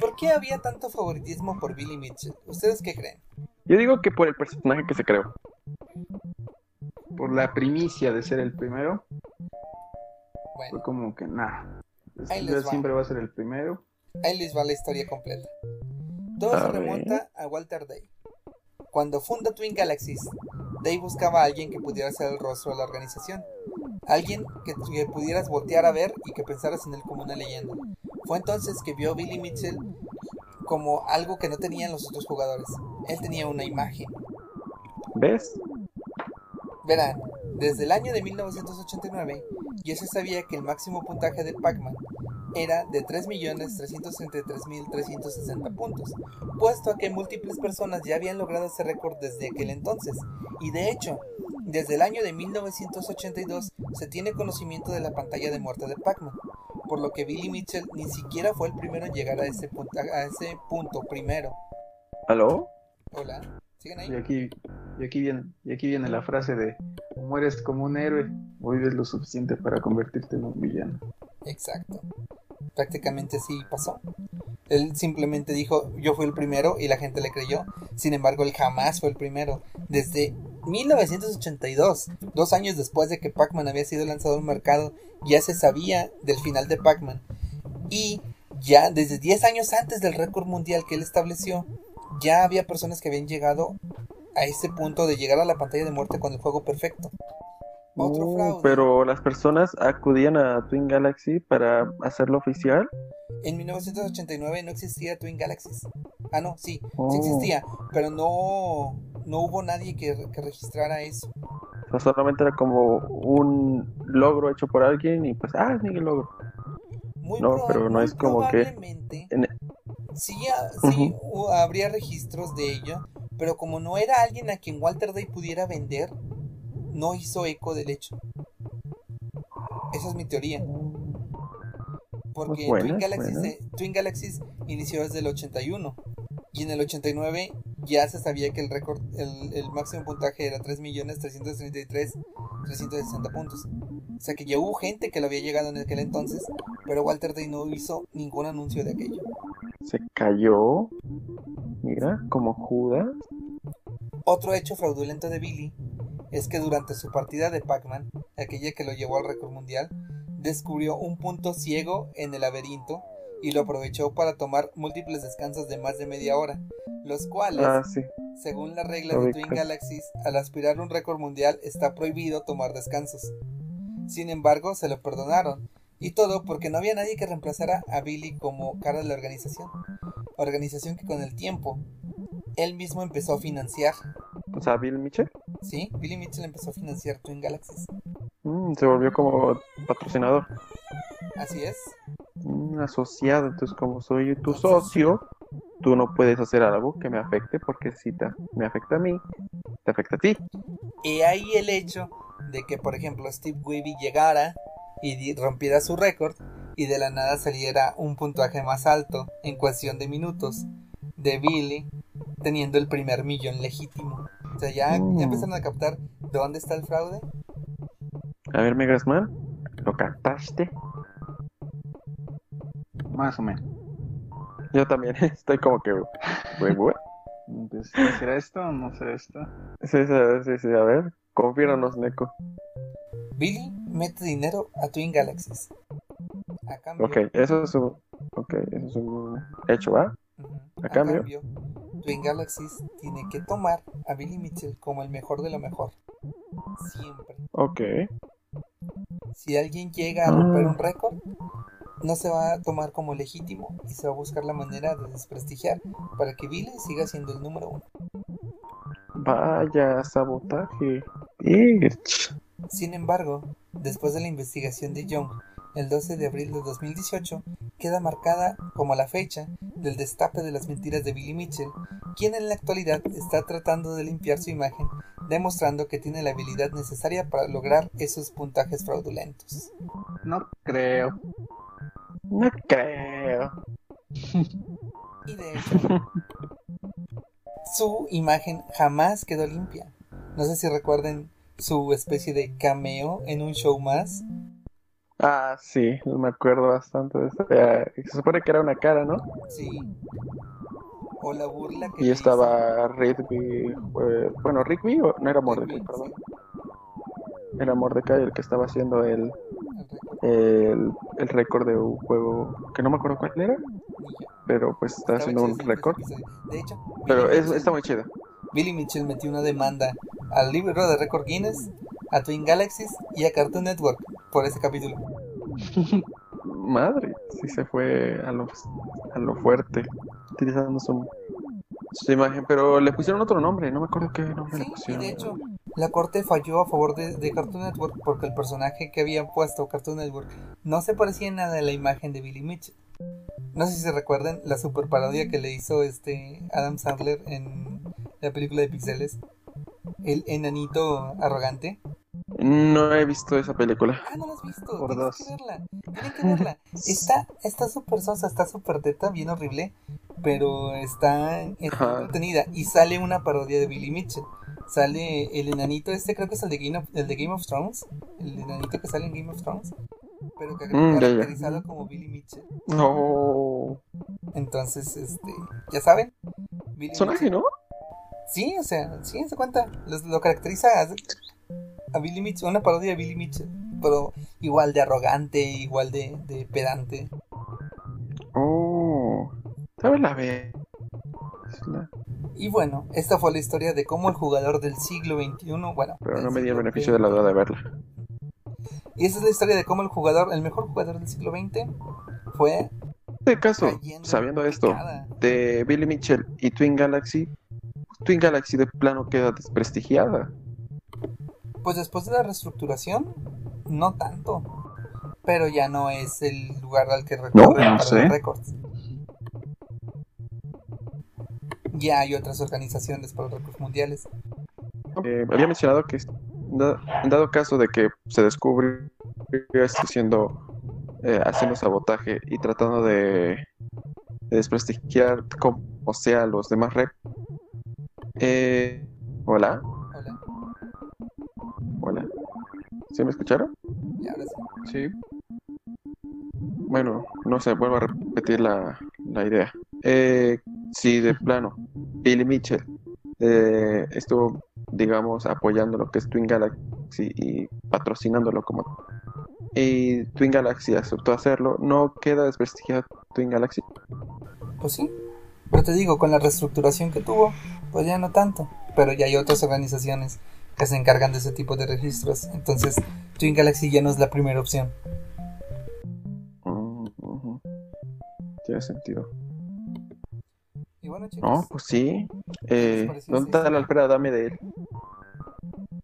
¿Por qué había tanto favoritismo por Billy Mitchell? ¿Ustedes qué creen? Yo digo que por el personaje que se creó. Por la primicia de ser el primero. Fue como que nada. siempre va a ser el primero. Ahí les va la historia completa. Todo se remonta a Walter Day. Cuando funda Twin Galaxies, Day buscaba a alguien que pudiera ser el rostro de la organización. Alguien que, que pudieras voltear a ver y que pensaras en él como una leyenda. Fue entonces que vio a Billy Mitchell como algo que no tenían los otros jugadores. Él tenía una imagen. ¿Ves? Verán, desde el año de 1989 ya se sabía que el máximo puntaje de Pac-Man era de 3.333.360 puntos, puesto a que múltiples personas ya habían logrado ese récord desde aquel entonces, y de hecho, desde el año de 1982 se tiene conocimiento de la pantalla de muerte de Pac-Man, por lo que Billy Mitchell ni siquiera fue el primero en llegar a ese, punto, a ese punto primero. ¿Aló? Hola. Y aquí, y aquí viene, y aquí viene la frase de mueres como un héroe o vives lo suficiente para convertirte en un villano. Exacto. Prácticamente así pasó. Él simplemente dijo, yo fui el primero y la gente le creyó. Sin embargo, él jamás fue el primero. Desde 1982, dos años después de que Pac-Man había sido lanzado al mercado, ya se sabía del final de Pac-Man. Y ya desde 10 años antes del récord mundial que él estableció, ya había personas que habían llegado a ese punto de llegar a la pantalla de muerte con el juego perfecto. Otro uh, Pero las personas acudían a Twin Galaxy para hacerlo oficial. En 1989 no existía Twin Galaxies. Ah, no, sí, sí oh. existía, pero no, no hubo nadie que, registrara eso. O solamente era como un logro hecho por alguien y pues, ah, es mi logro. No, pero no es como que sí, sí habría registros de ello, pero como no era alguien a quien Walter Day pudiera vender, no hizo eco del hecho. Esa es mi teoría. Porque pues Twin, Galaxies, inició desde el 81 y en el 89 ya se sabía que el récord, el, máximo puntaje era 3.333.360 puntos. O sea que ya hubo gente que lo había llegado en aquel entonces, pero Walter Day no hizo ningún anuncio de aquello se cayó. Mira, como Judas. Otro hecho fraudulento de Billy es que durante su partida de Pac-Man, aquella que lo llevó al récord mundial, descubrió un punto ciego en el laberinto y lo aprovechó para tomar múltiples descansos de más de media hora, los cuales, ah, según las reglas de Twin Galaxies, al aspirar a un récord mundial está prohibido tomar descansos. Sin embargo, se lo perdonaron, y todo porque no había nadie que reemplazara a Billy como cara de la organización. Organización que con el tiempo él mismo empezó a financiar. O sea, Bill Mitchell. Sí, Billy Mitchell empezó a financiar Twin Galaxies. Mm, se volvió como patrocinador. Así es. Mm, asociado, entonces como soy tu socio, tú no puedes hacer algo que me afecte porque si te, me afecta a mí, te afecta a ti. Y ahí el hecho de que, por ejemplo, Steve Wavy llegara y rompiera su récord y de la nada saliera un puntaje más alto en cuestión de minutos de Billy teniendo el primer millón legítimo. O sea, ya, Mm. empezaron a captar dónde está el fraude. A ver, Megasman, ¿lo captaste? Más o menos. Yo también estoy como que... ¿será esto o no será esto? Sí, sí, sí, sí, a ver, confíranos, Neko. Billy mete dinero a Twin Galaxies. A cambio, Ok, eso es un... Ok, eso es un hecho, ¿va? Ujú. a cambio. Twin Galaxies tiene que tomar a Billy Mitchell como el mejor de lo mejor. Siempre. Ok. Si alguien llega a romper un récord, no se va a tomar como legítimo y se va a buscar la manera de desprestigiar para que Billy siga siendo el número uno. Vaya, sabotaje. Bitch. Sin embargo, después de la investigación de Young, el 12 de abril de 2018, queda marcada como la fecha del destape de las mentiras de Billy Mitchell, quien en la actualidad está tratando de limpiar su imagen, demostrando que tiene la habilidad necesaria para lograr esos puntajes fraudulentos. No creo. No creo. Y de hecho, su imagen jamás quedó limpia. No sé si recuerden su especie de cameo en un show más. Ah, sí, me acuerdo bastante de eso. Eh, Se supone que era una cara, ¿no? Sí. O la burla que Y estaba Rigby. eh, bueno, Rigby o no era Mordecai, Rigby, perdón. sí, Era Mordecai el que estaba haciendo el, el récord. el, récord de un juego que no me acuerdo cuál era, pero pues está haciendo un récord. De hecho, Pero es, está muy chido. Billy Mitchell metió una demanda al libro de récord Guinness, a Twin Galaxies y a Cartoon Network por ese capítulo. Madre, sí se fue a lo, a lo fuerte, utilizando su, su imagen, pero le pusieron otro nombre, no me acuerdo qué nombre le Sí, y pusieron. de hecho, la corte falló a favor de, de Cartoon Network porque el personaje que había puesto Cartoon Network no se parecía en nada a la imagen de Billy Mitchell. No sé si se recuerden la super parodia que le hizo este Adam Sandler en la película de Pixeles. El enanito arrogante. No he visto esa película. Ah, no la has visto. Por Tienes dos. que verla. Tienen que verla. Está está súper sosa, está súper teta, bien horrible, pero está, entretenida. Y sale una parodia de Billy Mitchell. Sale el enanito este, creo que es el de Game of, el de Game of Thrones. El enanito que sale en Game of Thrones. Pero que Mm, ya, ya. caracterizado como Billy Mitchell. No. Entonces, este, ya saben. Billy Mitchell- ¿no? Sí, o sea, sí, se cuenta. Lo caracteriza a, a Billy Mitchell, una parodia de Billy Mitchell. Pero igual de arrogante, igual de, de pedante. Oh. ¿Sabes la la- Y bueno, esta fue la historia de cómo el jugador del siglo XXI, bueno, Pero no me di el beneficio de la duda de verla. Y esa es la historia de cómo el jugador, el mejor jugador del siglo XX, fue En este caso, sabiendo en esto, de Billy Mitchell y Twin Galaxy, Twin Galaxy de plano queda desprestigiada. Pues después de la reestructuración, no tanto. Pero ya no es el lugar al que recurren No para sé. los récords. Ya hay otras organizaciones para los récords mundiales. Eh, había mencionado que en dado caso de que se descubre esto haciendo, eh, haciendo sabotaje y tratando de, de desprestigiar como sea los demás rep. Eh, hola, Hola, hola. ¿Sí me escucharon? y ahora sí. Sí. Bueno, no sé, vuelvo a repetir la, la idea. Eh, si de plano Billy Mitchell eh, estuvo, digamos, apoyando lo que es Twin Galaxy y patrocinándolo como... Y Twin Galaxy aceptó hacerlo, ¿no queda desprestigiado Twin Galaxy? Pues sí. Pero te digo, con la reestructuración que tuvo, pues ya no tanto. Pero ya hay otras organizaciones que se encargan de ese tipo de registros. Entonces, Twin Galaxy ya no es la primera opción. Mm. Tiene sentido. Y bueno, chicos, No, pues sí. Eh, ¿Dónde está la historia? Alfred Adame de él?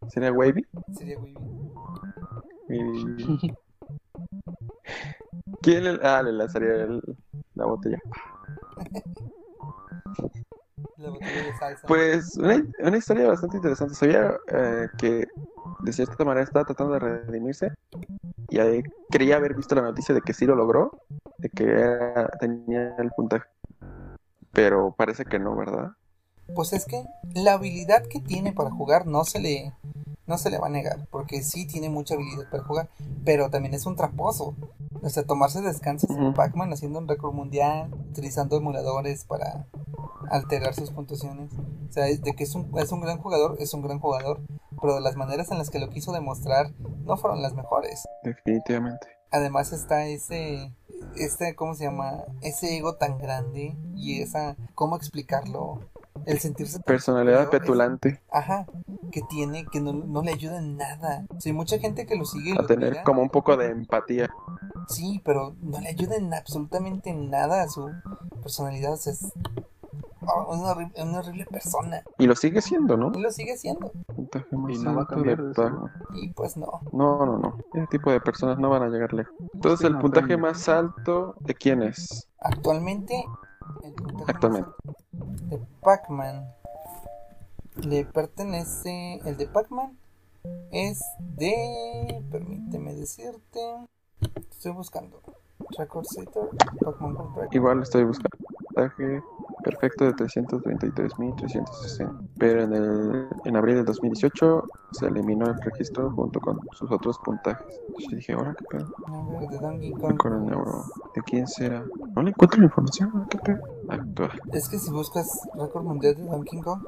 ¿Sería Wavy? sería muy bien. Y- ¿Quién le, ah, le lanzaría el- la botella? La botella de salsa. Pues una, una historia bastante interesante. Sabía eh, que de cierta manera estaba tratando de redimirse, y ahí creía haber visto la noticia de que sí lo logró, de que tenía el puntaje. Pero parece que no, ¿verdad? Pues es que la habilidad que tiene para jugar no se le no se le va a negar, porque sí tiene mucha habilidad para jugar, pero también es un traposo. O sea, tomarse descansos en Pac-Man haciendo un récord mundial, utilizando emuladores para alterar sus puntuaciones. O sea, de que es un, es un gran jugador, es un gran jugador, pero de las maneras en las que lo quiso demostrar no fueron las mejores. Definitivamente. Además está ese, este, ¿cómo se llama? Ese ego tan grande y esa, ¿cómo explicarlo? el sentirse personalidad petulante ajá que tiene que no, le ayuda en nada o hay mucha gente que lo sigue a tener como un poco de empatía sí pero no le ayuda en absolutamente nada a su personalidad o sea, es una, horrible, persona. Y lo sigue siendo no y lo sigue siendo. Y no va a cambiar y pues no. No no no. Ese tipo de personas no van a llegar lejos. Entonces el puntaje más alto de quién es actualmente actualmente. de Pac-Man. Le pertenece el de Pac-Man es de permíteme decirte estoy buscando. Record Setter Pac-Man igual estoy buscando perfecto de 333.360 pero en el en abril del 2018 se eliminó el registro junto con sus otros puntajes. Yo dije ahora qué pedo de Donkey Kong de quién será no le encuentro la información qué pedo actual. Es que si buscas récord mundial de Donkey Kong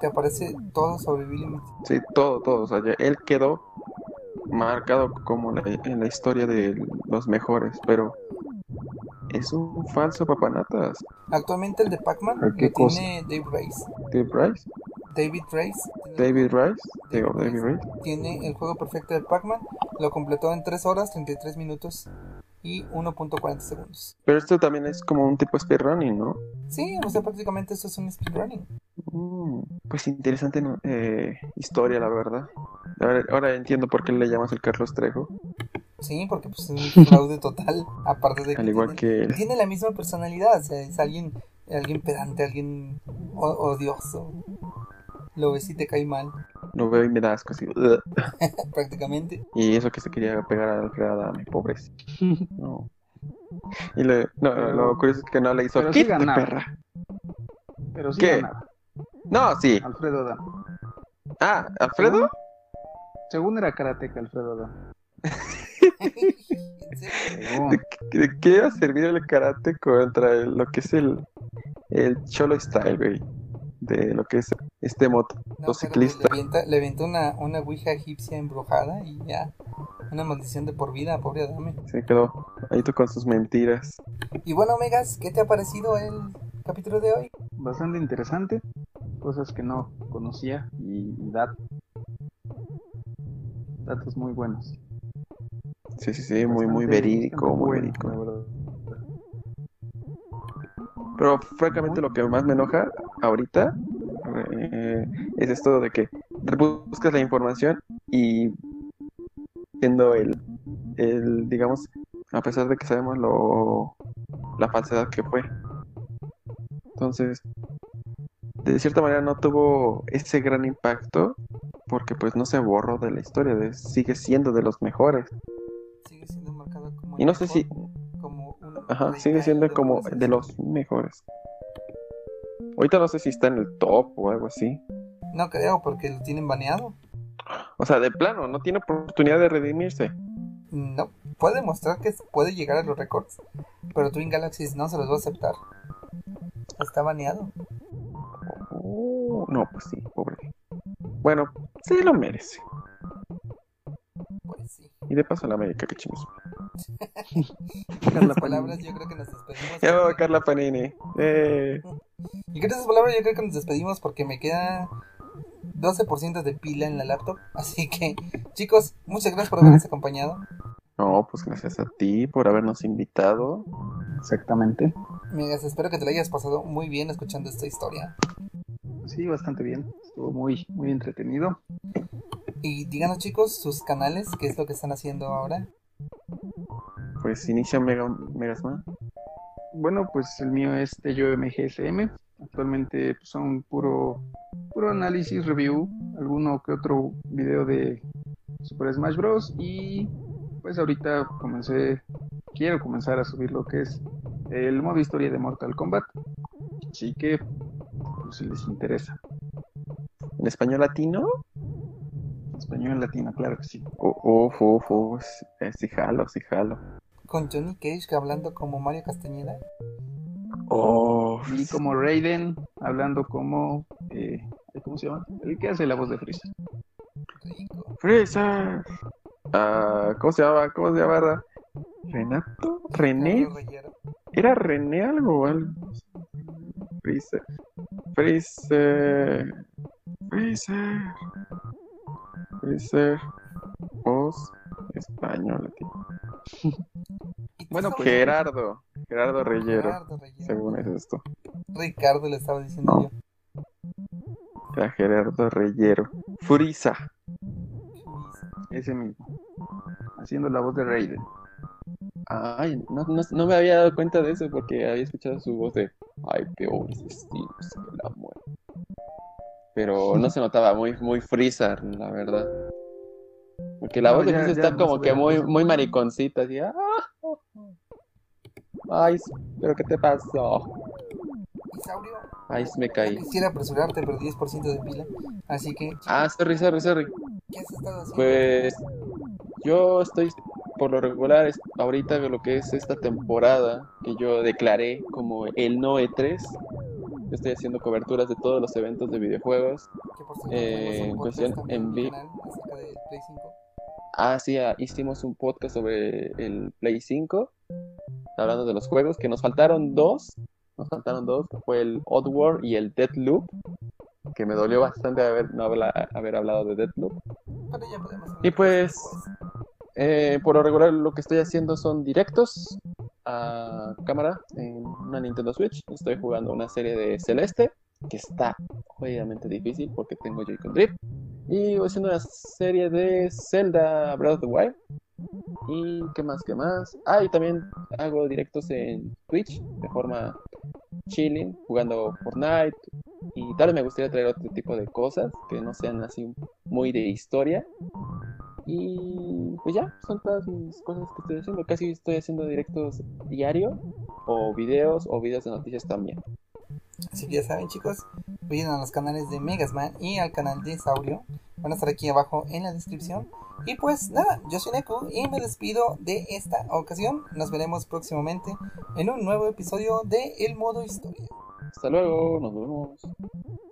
te aparece todo sobre Billy Mitchell. Sí todo todo. O sea él quedó marcado como en la historia de los mejores pero es un falso papanatas. Actualmente el de Pac-Man lo tiene Dave Rice. Dave Rice. David Rice. David Rice. David Rice. Tiene el juego perfecto de Pac-Man. Lo completó en 3 horas, 33 minutos y 1.40 segundos. Pero esto también es como un tipo speedrunning, ¿no? Sí, o sea, prácticamente esto es un speedrunning. Mm, pues interesante eh, historia, la verdad. Ahora, ahora, entiendo por qué le llamas el Carlos Trejo. Sí, porque pues es un fraude total, aparte de que, Al igual tiene, que tiene la misma personalidad, o sea, es alguien, alguien pedante, alguien odioso. Lo ves y te cae mal. Lo veo y me da asco, así. Prácticamente. Y eso que se quería pegar a Alfredo mi pobre. No. Y le, no, lo curioso es que no le hizo Pero sí perra. Pero sí ¿Qué? No, sí. Alfredo da. Ah, ¿Alfredo? Según, era karateca, Alfredo ¿De, qué iba a servir el karate contra lo que es el, el cholo style, güey? De lo que es este motociclista. le avienta una, una ouija egipcia embrujada y ya. Una maldición de por vida, pobre Adame. Se quedó ahí tú con sus mentiras. Y bueno, Megas, ¿qué te ha parecido el capítulo de hoy? Bastante interesante. Cosas que no conocía y datos. Datos muy buenos. Sí, sí, sí, muy, muy verídico, muy verídico. Pero francamente lo que más me enoja ahorita eh, es esto de que buscas la información y siendo el, el, digamos, a pesar de que sabemos lo la falsedad que fue. Entonces, de cierta manera no tuvo ese gran impacto porque pues no se borró de la historia, de, sigue siendo de los mejores. Y no sé si como Ajá, sigue siendo como de los mejores. Ahorita no sé si está en el top o algo así. No creo, porque lo tienen baneado. O sea, de plano, no tiene oportunidad de redimirse. No, puede demostrar que puede llegar a los récords, pero Twin Galaxies no se los va a aceptar. Está baneado. Oh, no, pues sí, pobre. Bueno, sí lo merece. Pues sí. Y de paso a la América, que chingos. con las palabras yo creo que nos despedimos. Ya a Carla Panini. Eh. Y con esas palabras yo creo que nos despedimos porque me queda 12% de pila en la laptop. Así que, chicos, muchas gracias por habernos acompañado. No, pues gracias a ti por habernos invitado. Exactamente. Megas, espero que te la hayas pasado muy bien escuchando esta historia. Sí, bastante bien. Estuvo muy, muy entretenido. Y díganos, chicos, sus canales, qué es lo que están haciendo ahora. Pues inicia Mega, Megasman. Bueno, pues el mío es Tello MGSM. Actualmente pues, son puro, puro análisis, review, alguno que otro video de Super Smash Bros. Y pues ahorita comencé, quiero comenzar a subir lo que es el modo historia de Mortal Kombat. Así que, pues, si les interesa. ¿En español latino? En español latino, claro que sí. Uf, uf, uf, sí jalo, sí jalo. Con Johnny Cage hablando como Mario Castañeda. Oh. Y como Raiden hablando como, eh, ¿cómo se llama? El que hace la voz de Freezer. Freezer. Ah, ¿Cómo se llama? ¿Cómo se llama? Renato, René. Era René algo, algo. Freezer. Freezer. Freezer. Freezer. Voz español. Bueno, pues, Gerardo. Gerardo Reyero. Según es esto. Ricardo le estaba diciendo yo. Era Gerardo Reyero. Frisa. Ese mismo. Haciendo la voz de Raiden. Ay, no, no, me había dado cuenta de eso porque había escuchado su voz de Ay, qué destinos que la muerte. Pero no se notaba muy, muy Freezer, la verdad. Porque la voz de Freezer está como que muy, muy mariconcita, así. ¡ah! Ay, pero ¿qué te pasó? Ay, me caí. Quisiera apresurarte, pero 10% de pila. Así que. Ah, sorry, sorry, sorry. ¿Qué has estado haciendo? Pues. Yo estoy por lo regular, ahorita lo que es esta temporada que yo declaré como el no E3, estoy haciendo coberturas de todos los eventos de videojuegos. Eh, en cuestión en vivo. Ah, sí, ah, hicimos un podcast sobre el Play 5, hablando de los juegos, que nos faltaron dos, nos faltaron dos, fue el Oddworld y el Deathloop, que me dolió bastante haber, no haber hablado de Deathloop. Y pues, eh, por lo regular lo que estoy haciendo son directos a cámara en una Nintendo Switch. Estoy jugando una serie de Celeste, que está jodidamente difícil porque tengo Joy-Con Drift. Y voy haciendo una serie de Zelda Breath of the Wild. Y qué más, qué más. Ah, y también hago directos en Twitch de forma chilling, jugando Fortnite. Y tal vez me gustaría traer otro tipo de cosas que no sean así muy de historia. Y pues ya, son todas mis cosas que estoy haciendo. Casi estoy haciendo directos diario, o videos, o videos de noticias también. Así que ya saben, chicos, vayan a los canales de Megasman y al canal de Saurio. Van a estar aquí abajo en la descripción. Y pues nada, yo soy Neku y me despido de esta ocasión. Nos veremos próximamente en un nuevo episodio de El Modo Historia. Hasta luego, nos vemos.